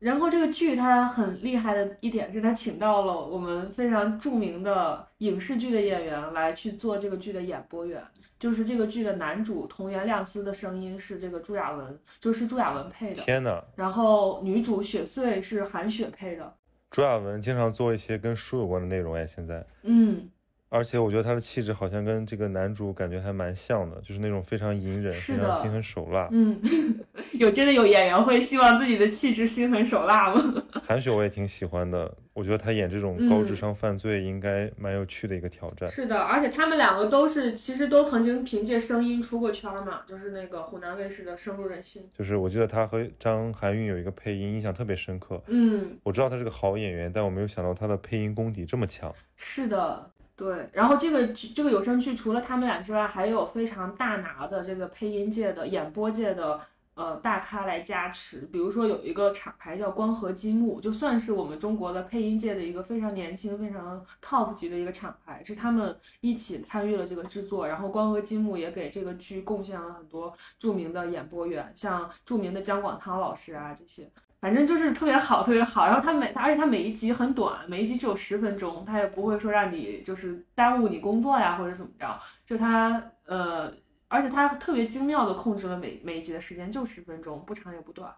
然后这个剧它很厉害的一点是，它请到了我们非常著名的影视剧的演员来去做这个剧的演播员。就是这个剧的男主桐原亮司的声音是这个朱亚文，就是朱亚文配的。天呐！然后女主雪穗是韩雪配的。朱亚文经常做一些跟书有关的内容哎，现在。嗯。而且我觉得他的气质好像跟这个男主感觉还蛮像的，就是那种非常隐忍、非常心狠手辣。嗯，<laughs> 有真的有演员会希望自己的气质心狠手辣吗？<laughs> 韩雪我也挺喜欢的，我觉得她演这种高智商犯罪应该蛮有趣的一个挑战。是的，而且他们两个都是其实都曾经凭借声音出过圈嘛，就是那个湖南卫视的《深入人心》。就是我记得他和张含韵有一个配音，印象特别深刻。嗯，我知道他是个好演员，但我没有想到他的配音功底这么强。是的。对，然后这个这个有声剧除了他们俩之外，还有非常大拿的这个配音界的演播界的呃大咖来加持。比如说有一个厂牌叫光合积木，就算是我们中国的配音界的一个非常年轻、非常 top 级的一个厂牌，是他们一起参与了这个制作。然后光合积木也给这个剧贡献了很多著名的演播员，像著名的姜广涛老师啊这些。反正就是特别好，特别好。然后它每，而且它每一集很短，每一集只有十分钟，它也不会说让你就是耽误你工作呀或者怎么着。就它，呃，而且它特别精妙的控制了每每一集的时间，就十分钟，不长也不短。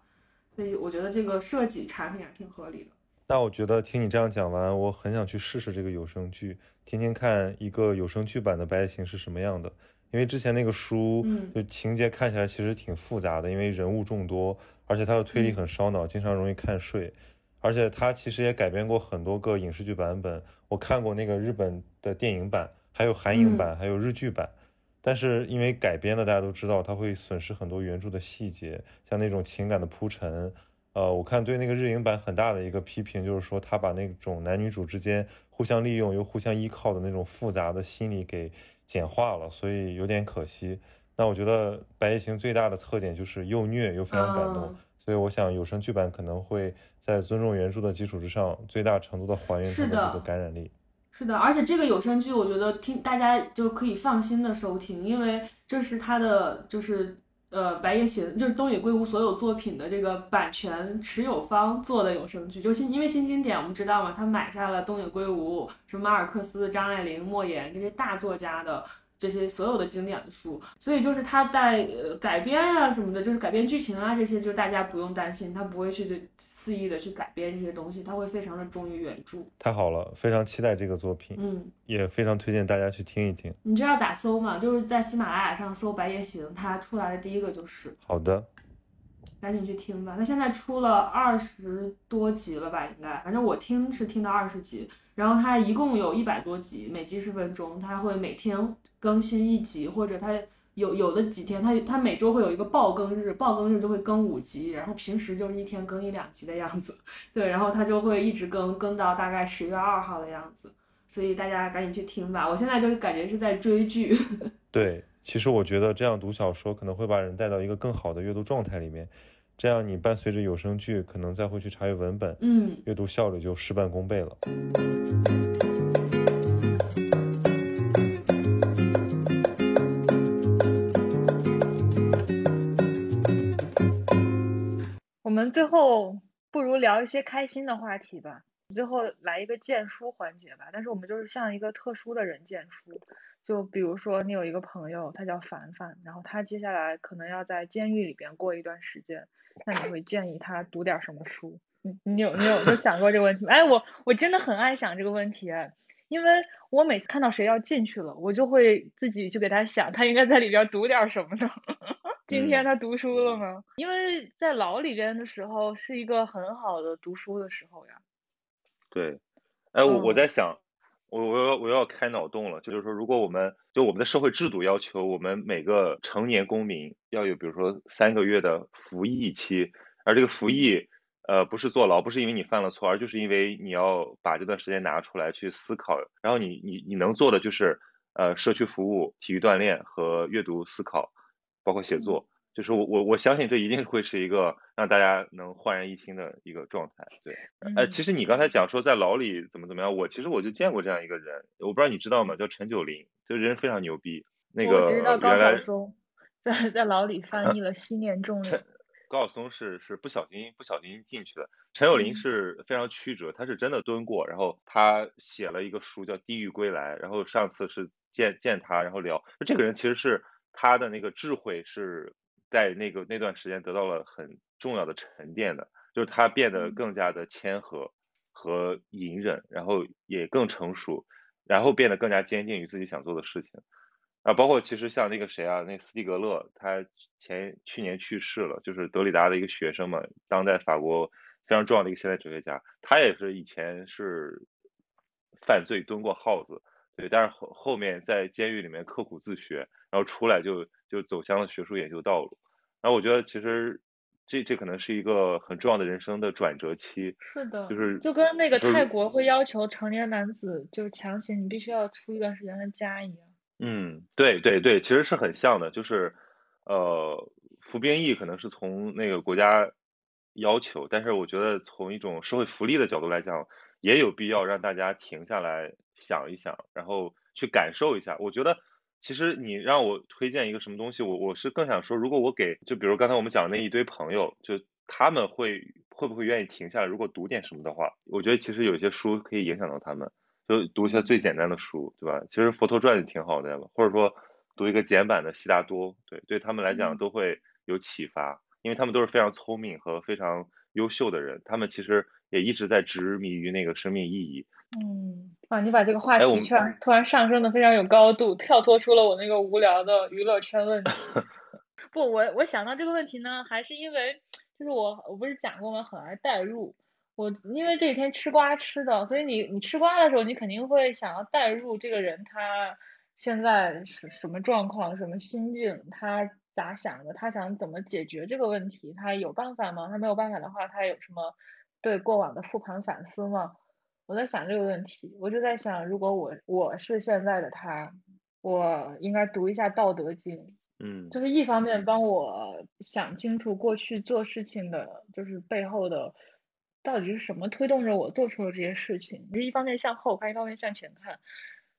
所以我觉得这个设计产品还挺合理的。那我觉得听你这样讲完，我很想去试试这个有声剧，听听看一个有声剧版的《白夜行》是什么样的。因为之前那个书，就情节看起来其实挺复杂的，因为人物众多，而且它的推理很烧脑，经常容易看睡。而且它其实也改编过很多个影视剧版本，我看过那个日本的电影版，还有韩影版，还有日剧版。但是因为改编的，大家都知道它会损失很多原著的细节，像那种情感的铺陈。呃，我看对那个日影版很大的一个批评就是说，他把那种男女主之间互相利用又互相依靠的那种复杂的心理给简化了，所以有点可惜。那我觉得《白夜行》最大的特点就是又虐又非常感动，所以我想有声剧版可能会。在尊重原著的基础之上，最大程度的还原它的这个感染力。是的，而且这个有声剧，我觉得听大家就可以放心的收听，因为这是它的，就是呃，白夜行，就是东野圭吾所有作品的这个版权持有方做的有声剧。就新，因为新经典，我们知道嘛，他买下了东野圭吾、什么马尔克斯、张爱玲、莫言这些大作家的。这些所有的经典的书，所以就是他在呃改编啊什么的，就是改编剧情啊这些，就是大家不用担心，他不会去就肆意的去改编这些东西，他会非常的忠于原著。太好了，非常期待这个作品，嗯，也非常推荐大家去听一听。你知道咋搜吗？就是在喜马拉雅上搜《白夜行》，它出来的第一个就是。好的，赶紧去听吧。它现在出了二十多集了吧？应该，反正我听是听到二十集。然后它一共有一百多集，每集十分钟，它会每天更新一集，或者它有有的几天，它它每周会有一个爆更日，爆更日就会更五集，然后平时就是一天更一两集的样子，<laughs> 对，然后它就会一直更，更到大概十月二号的样子，所以大家赶紧去听吧，我现在就感觉是在追剧。<laughs> 对，其实我觉得这样读小说可能会把人带到一个更好的阅读状态里面。这样，你伴随着有声剧，可能再会去查阅文本，嗯，阅读效率就事半功倍了。我们最后不如聊一些开心的话题吧。最后来一个荐书环节吧，但是我们就是像一个特殊的人荐书，就比如说你有一个朋友，他叫凡凡，然后他接下来可能要在监狱里边过一段时间。那你会建议他读点什么书？你你有你有有想过这个问题吗？哎，我我真的很爱想这个问题，因为我每次看到谁要进去了，我就会自己去给他想，他应该在里边读点什么呢？<laughs> 今天他读书了吗？因为在牢里边的时候是一个很好的读书的时候呀。对，哎，我我在想。我我要我要开脑洞了，就是说，如果我们就我们的社会制度要求我们每个成年公民要有，比如说三个月的服役期，而这个服役，呃，不是坐牢，不是因为你犯了错，而就是因为你要把这段时间拿出来去思考，然后你你你能做的就是，呃，社区服务、体育锻炼和阅读思考，包括写作。就是我我我相信这一定会是一个让大家能焕然一新的一个状态。对，呃，其实你刚才讲说在牢里怎么怎么样，我其实我就见过这样一个人，我不知道你知道吗？叫陈九龄，这人非常牛逼。那个我知道高晓松在在牢里翻译了《西念重人》。高晓松是是不小心不小心进去的，陈九龄是非常曲折，他是真的蹲过，然后他写了一个书叫《地狱归来》，然后上次是见见他，然后聊，这个人其实是他的那个智慧是。在那个那段时间得到了很重要的沉淀的，就是他变得更加的谦和和隐忍，然后也更成熟，然后变得更加坚定于自己想做的事情。啊，包括其实像那个谁啊，那斯蒂格勒，他前去年去世了，就是德里达的一个学生嘛，当代法国非常重要的一个现代哲学家，他也是以前是犯罪蹲过耗子，对，但是后后面在监狱里面刻苦自学，然后出来就就走向了学术研究道路。然后我觉得，其实这这可能是一个很重要的人生的转折期。是的，就是就跟那个泰国会要求成年男子就是强行你必须要出一段时间的家一样。嗯，对对对，其实是很像的，就是呃，服兵役可能是从那个国家要求，但是我觉得从一种社会福利的角度来讲，也有必要让大家停下来想一想，然后去感受一下。我觉得。其实你让我推荐一个什么东西，我我是更想说，如果我给，就比如刚才我们讲的那一堆朋友，就他们会会不会愿意停下来，如果读点什么的话，我觉得其实有些书可以影响到他们，就读一些最简单的书，对吧？其实《佛陀传》也挺好的呀，或者说读一个简版的《悉达多》，对，对他们来讲都会有启发，因为他们都是非常聪明和非常优秀的人，他们其实也一直在执迷于那个生命意义。嗯，啊，你把这个话题突然突然上升的非常有高度，跳脱出了我那个无聊的娱乐圈问题。<laughs> 不，我我想到这个问题呢，还是因为就是我我不是讲过吗？很爱代入。我因为这几天吃瓜吃的，所以你你吃瓜的时候，你肯定会想要代入这个人他现在是什么状况、什么心境，他咋想的，他想怎么解决这个问题，他有办法吗？他没有办法的话，他有什么对过往的复盘反思吗？我在想这个问题，我就在想，如果我我是现在的他，我应该读一下《道德经》，嗯，就是一方面帮我想清楚过去做事情的，就是背后的。到底是什么推动着我做出了这些事情？就一方面向后看，一方面向前看。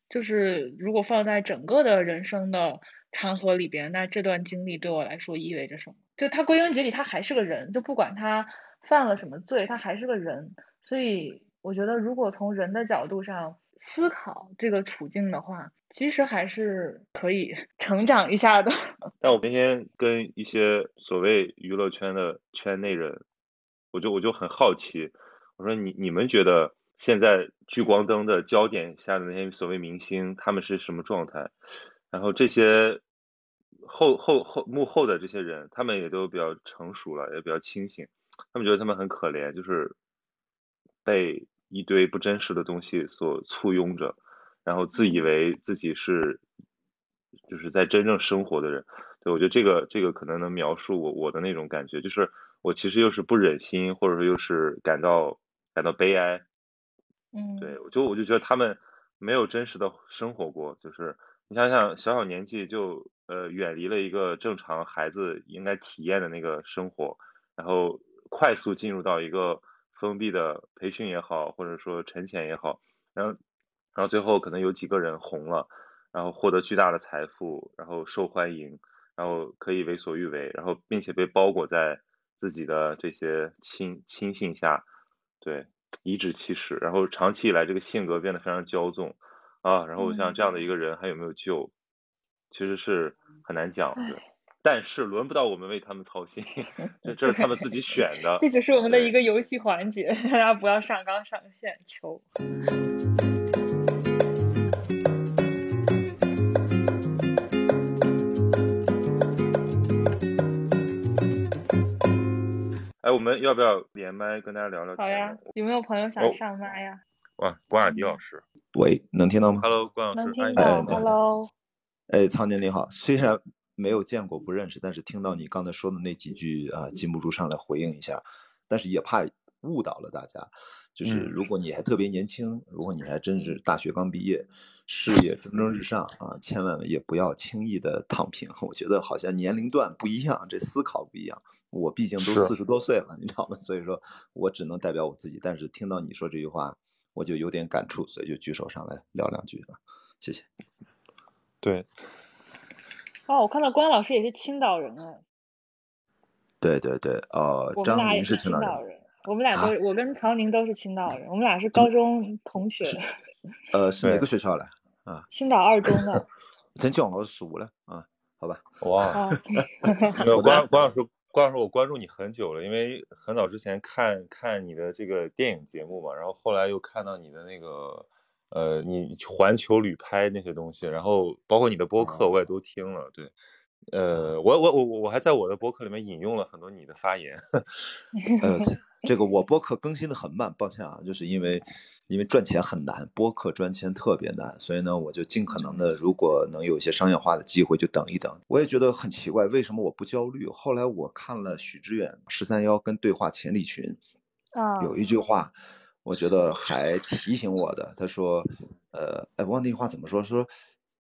就是如果放在整个的人生的长河里边，那这段经历对我来说意味着什么？就他归根结底，他还是个人，就不管他犯了什么罪，他还是个人。所以我觉得，如果从人的角度上思考这个处境的话，其实还是可以 <laughs> 成长一下的。<laughs> 但我那天跟一些所谓娱乐圈的圈内人。我就我就很好奇，我说你你们觉得现在聚光灯的焦点下的那些所谓明星，他们是什么状态？然后这些后后后幕后的这些人，他们也都比较成熟了，也比较清醒。他们觉得他们很可怜，就是被一堆不真实的东西所簇拥着，然后自以为自己是就是在真正生活的人。对我觉得这个这个可能能描述我我的那种感觉，就是。我其实又是不忍心，或者说又是感到感到悲哀，嗯，对我就我就觉得他们没有真实的生活过，就是你想想，小小年纪就呃远离了一个正常孩子应该体验的那个生活，然后快速进入到一个封闭的培训也好，或者说沉潜也好，然后然后最后可能有几个人红了，然后获得巨大的财富，然后受欢迎，然后可以为所欲为，然后并且被包裹在。自己的这些亲亲信下，对颐指气使，然后长期以来这个性格变得非常骄纵啊，然后像这样的一个人还有没有救，其实是很难讲的。但是轮不到我们为他们操心，<laughs> 这这是他们自己选的。<laughs> 这只是我们的一个游戏环节，<laughs> 大家不要上纲上线，求。哎，我们要不要连麦跟大家聊聊？好呀，有没有朋友想上麦呀？哇，关雅迪老师，喂，能听到吗？Hello，关老师，能听到。Hello，哎，苍年你好，虽然没有见过不认识，但是听到你刚才说的那几句啊，禁不住上来回应一下，但是也怕误导了大家。就是如果你还特别年轻，如果你还真是大学刚毕业，事业蒸蒸日上啊，千万也不要轻易的躺平。<laughs> 我觉得好像年龄段不一样，这思考不一样。我毕竟都四十多岁了，你知道吗？<laughs> 所以说我只能代表我自己。但是听到你说这句话，我就有点感触，所以就举手上来聊两句了。谢谢。对。哦，我看到关老师也是青岛人哎。对对对，呃，张宁是青岛人。我们俩都，我跟曹宁都是青岛人，我们俩是高中同学。呃，是哪个学校的？啊，<laughs> 青岛二中的。真叫我十五了啊？好吧。哇。<laughs> <laughs> 关关老师，关老师，我关注你很久了，因为很早之前看看你的这个电影节目嘛，然后后来又看到你的那个，呃，你环球旅拍那些东西，然后包括你的播客我也都听了，对。呃，我我我我还在我的播客里面引用了很多你的发言。<laughs> 呃，<laughs> 这个我播客更新的很慢，抱歉啊，就是因为因为赚钱很难，播客赚钱特别难，所以呢，我就尽可能的，如果能有一些商业化的机会，就等一等。我也觉得很奇怪，为什么我不焦虑？后来我看了许知远十三幺跟对话钱理群，啊，有一句话，我觉得还提醒我的，他说，呃，哎，忘那句话怎么说？说。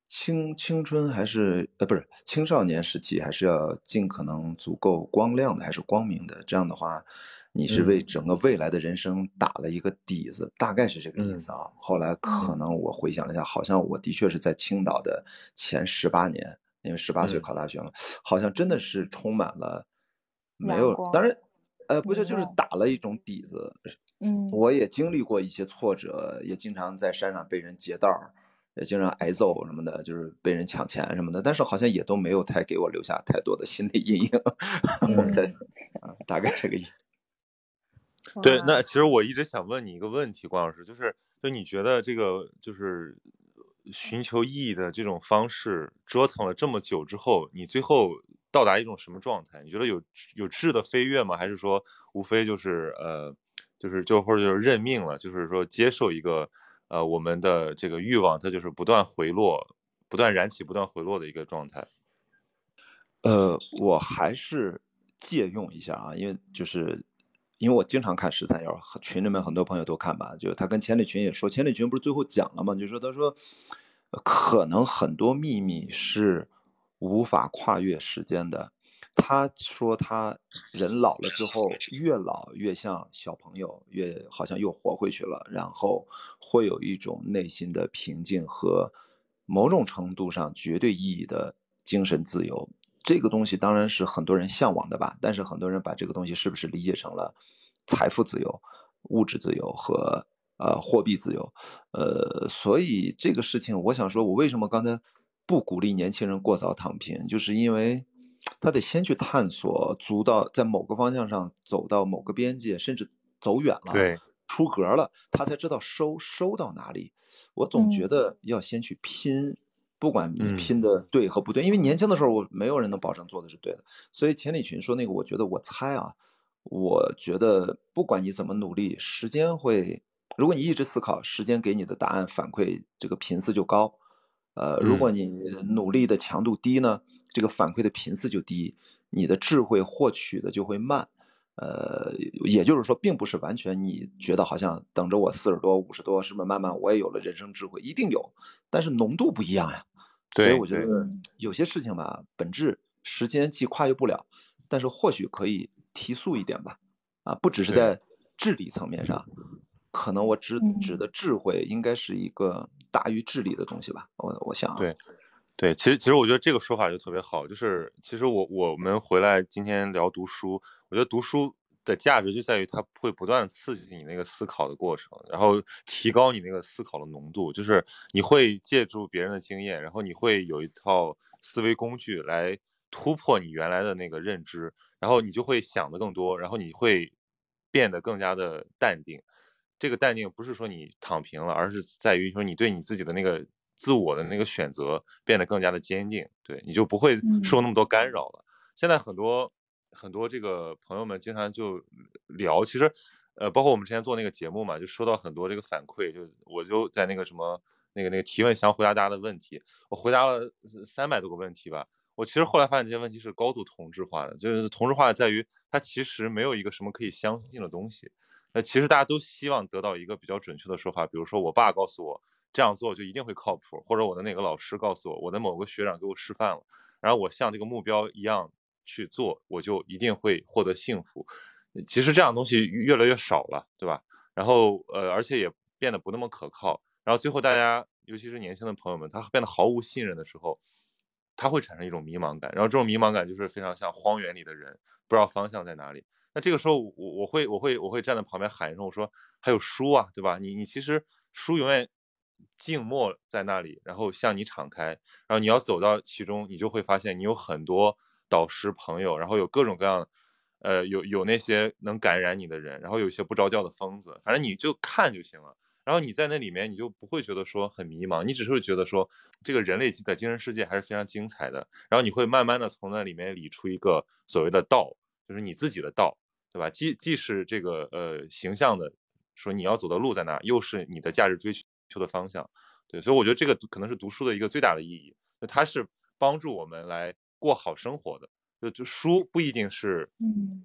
青青春还是呃不是青少年时期，还是要尽可能足够光亮的，还是光明的。这样的话，你是为整个未来的人生打了一个底子，大概是这个意思啊。后来可能我回想了一下，好像我的确是在青岛的前十八年，因为十八岁考大学了，好像真的是充满了没有，当然，呃，不就就是打了一种底子。嗯，我也经历过一些挫折，也经常在山上被人劫道。也经常挨揍什么的，就是被人抢钱什么的，但是好像也都没有太给我留下太多的心理阴影。我在，大概这个意思。<laughs> 对，那其实我一直想问你一个问题，关老师，就是就你觉得这个就是寻求意义的这种方式，折腾了这么久之后，你最后到达一种什么状态？你觉得有有质的飞跃吗？还是说无非就是呃，就是就或者就是认命了，就是说接受一个呃我们的这个欲望，它就是不断回落、不断燃起、不断回落的一个状态？呃，我还是借用一下啊，因为就是。因为我经常看十三幺，群里面很多朋友都看吧，就他跟千里群也说，千里群不是最后讲了吗？就说他说，可能很多秘密是无法跨越时间的。他说他人老了之后，越老越像小朋友，越好像又活回去了，然后会有一种内心的平静和某种程度上绝对意义的精神自由。这个东西当然是很多人向往的吧，但是很多人把这个东西是不是理解成了财富自由、物质自由和呃货币自由？呃，所以这个事情，我想说，我为什么刚才不鼓励年轻人过早躺平，就是因为他得先去探索，足到在某个方向上走到某个边界，甚至走远了，对，出格了，他才知道收收到哪里。我总觉得要先去拼。不管你拼的对和不对，因为年轻的时候我没有人能保证做的是对的，所以钱理群说那个，我觉得我猜啊，我觉得不管你怎么努力，时间会，如果你一直思考，时间给你的答案反馈这个频次就高，呃，如果你努力的强度低呢，这个反馈的频次就低，你的智慧获取的就会慢，呃，也就是说，并不是完全你觉得好像等着我四十多、五十多，是不是慢慢我也有了人生智慧？一定有，但是浓度不一样呀。所以我觉得有些事情吧，本质时间既跨越不了，但是或许可以提速一点吧。啊，不只是在智力层面上，可能我指指的智慧应该是一个大于智力的东西吧。我我想，对，对，其实其实我觉得这个说法就特别好，就是其实我我们回来今天聊读书，我觉得读书。的价值就在于它会不断刺激你那个思考的过程，然后提高你那个思考的浓度。就是你会借助别人的经验，然后你会有一套思维工具来突破你原来的那个认知，然后你就会想的更多，然后你会变得更加的淡定。这个淡定不是说你躺平了，而是在于说你对你自己的那个自我的那个选择变得更加的坚定。对，你就不会受那么多干扰了。现在很多。很多这个朋友们经常就聊，其实，呃，包括我们之前做那个节目嘛，就收到很多这个反馈，就我就在那个什么那个那个提问箱回答大家的问题，我回答了三百多个问题吧。我其实后来发现这些问题是高度同质化的，就是同质化在于它其实没有一个什么可以相信的东西。那其实大家都希望得到一个比较准确的说法，比如说我爸告诉我这样做就一定会靠谱，或者我的哪个老师告诉我，我的某个学长给我示范了，然后我像这个目标一样。去做，我就一定会获得幸福。其实这样东西越来越少了，对吧？然后呃，而且也变得不那么可靠。然后最后大家，尤其是年轻的朋友们，他变得毫无信任的时候，他会产生一种迷茫感。然后这种迷茫感就是非常像荒原里的人，不知道方向在哪里。那这个时候，我我会我会我会站在旁边喊一声，我说还有书啊，对吧？你你其实书永远静默在那里，然后向你敞开。然后你要走到其中，你就会发现你有很多。导师朋友，然后有各种各样，呃，有有那些能感染你的人，然后有一些不着调的疯子，反正你就看就行了。然后你在那里面，你就不会觉得说很迷茫，你只是会觉得说这个人类的精神世界还是非常精彩的。然后你会慢慢的从那里面理出一个所谓的道，就是你自己的道，对吧？既既是这个呃形象的说你要走的路在哪，又是你的价值追求的方向，对。所以我觉得这个可能是读书的一个最大的意义，就它是帮助我们来。过好生活的，就就书不一定是嗯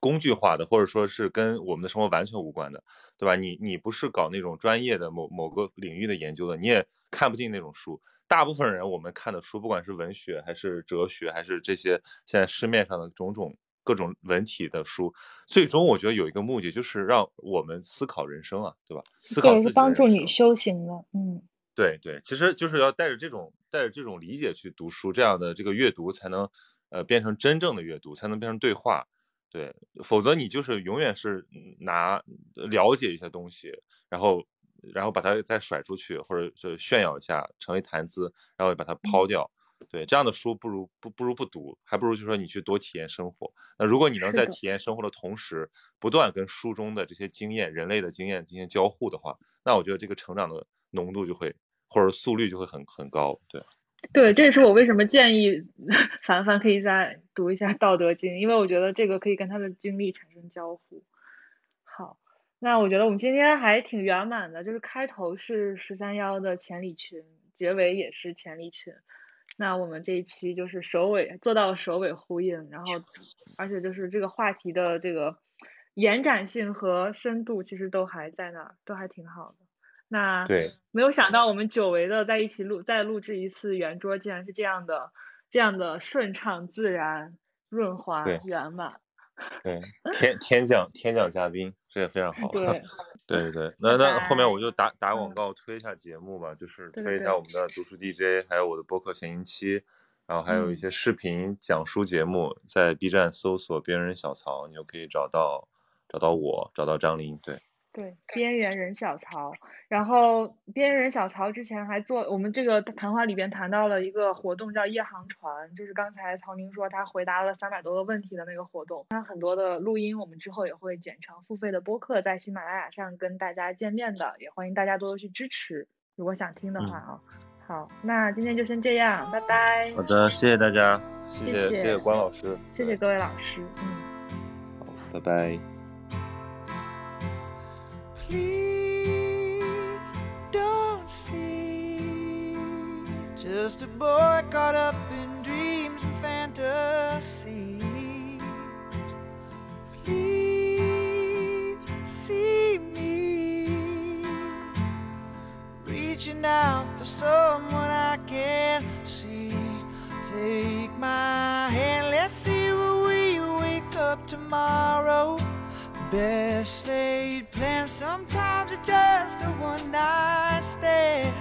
工具化的，或者说是跟我们的生活完全无关的，对吧？你你不是搞那种专业的某某个领域的研究的，你也看不进那种书。大部分人我们看的书，不管是文学还是哲学，还是这些现在市面上的种种各种文体的书，最终我觉得有一个目的，就是让我们思考人生啊，对吧？思考是帮助你修行的，嗯。对对，其实就是要带着这种带着这种理解去读书，这样的这个阅读才能，呃，变成真正的阅读，才能变成对话。对，否则你就是永远是拿了解一些东西，然后然后把它再甩出去，或者是炫耀一下，成为谈资，然后把它抛掉。对，这样的书不如不不如不读，还不如就说你去多体验生活。那如果你能在体验生活的同时，不断跟书中的这些经验、人类的经验进行交互的话，那我觉得这个成长的浓度就会或者速率就会很很高。对，对，这也是我为什么建议 <laughs> 凡凡可以再读一下《道德经》，因为我觉得这个可以跟他的经历产生交互。好。那我觉得我们今天还挺圆满的，就是开头是十三幺的钱理群，结尾也是钱理群。那我们这一期就是首尾做到了首尾呼应，然后 <laughs> 而且就是这个话题的这个延展性和深度其实都还在那，都还挺好的。那对，没有想到我们久违的在一起录再录制一次圆桌，竟然是这样的这样的顺畅、自然、润滑、圆满。对，天天降天降嘉宾。这也非常好，<laughs> 对对。对，那那后面我。就打打广告推一下节目吧，就是推一下我们的读书 DJ，还有我的播客闲音期，然后还有一些视频讲书节目，在 B 站搜索“边人小曹”，你就可以找到找到我，找到张琳，对。对，边缘人小曹，然后边缘人小曹之前还做我们这个谈话里边谈到了一个活动叫夜航船，就是刚才曹宁说他回答了三百多个问题的那个活动，他很多的录音我们之后也会剪成付费的播客，在喜马拉雅上跟大家见面的，也欢迎大家多多去支持，如果想听的话啊。好，那今天就先这样，拜拜。好的，谢谢大家，谢谢谢谢关老师，谢谢各位老师，嗯，好，拜拜。Please don't see just a boy caught up in dreams and fantasies. Please see me reaching out for someone I can't see. Take my hand, let's see where we wake up tomorrow best laid plans. Sometimes it's just a one night stand.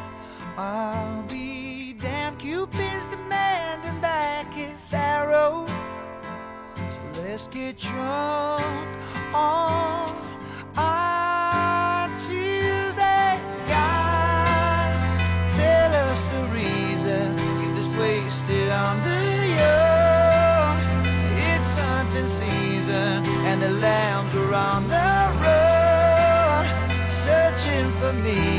I'll be damned, Cupid's demanding back his arrow. So let's get drunk on for me.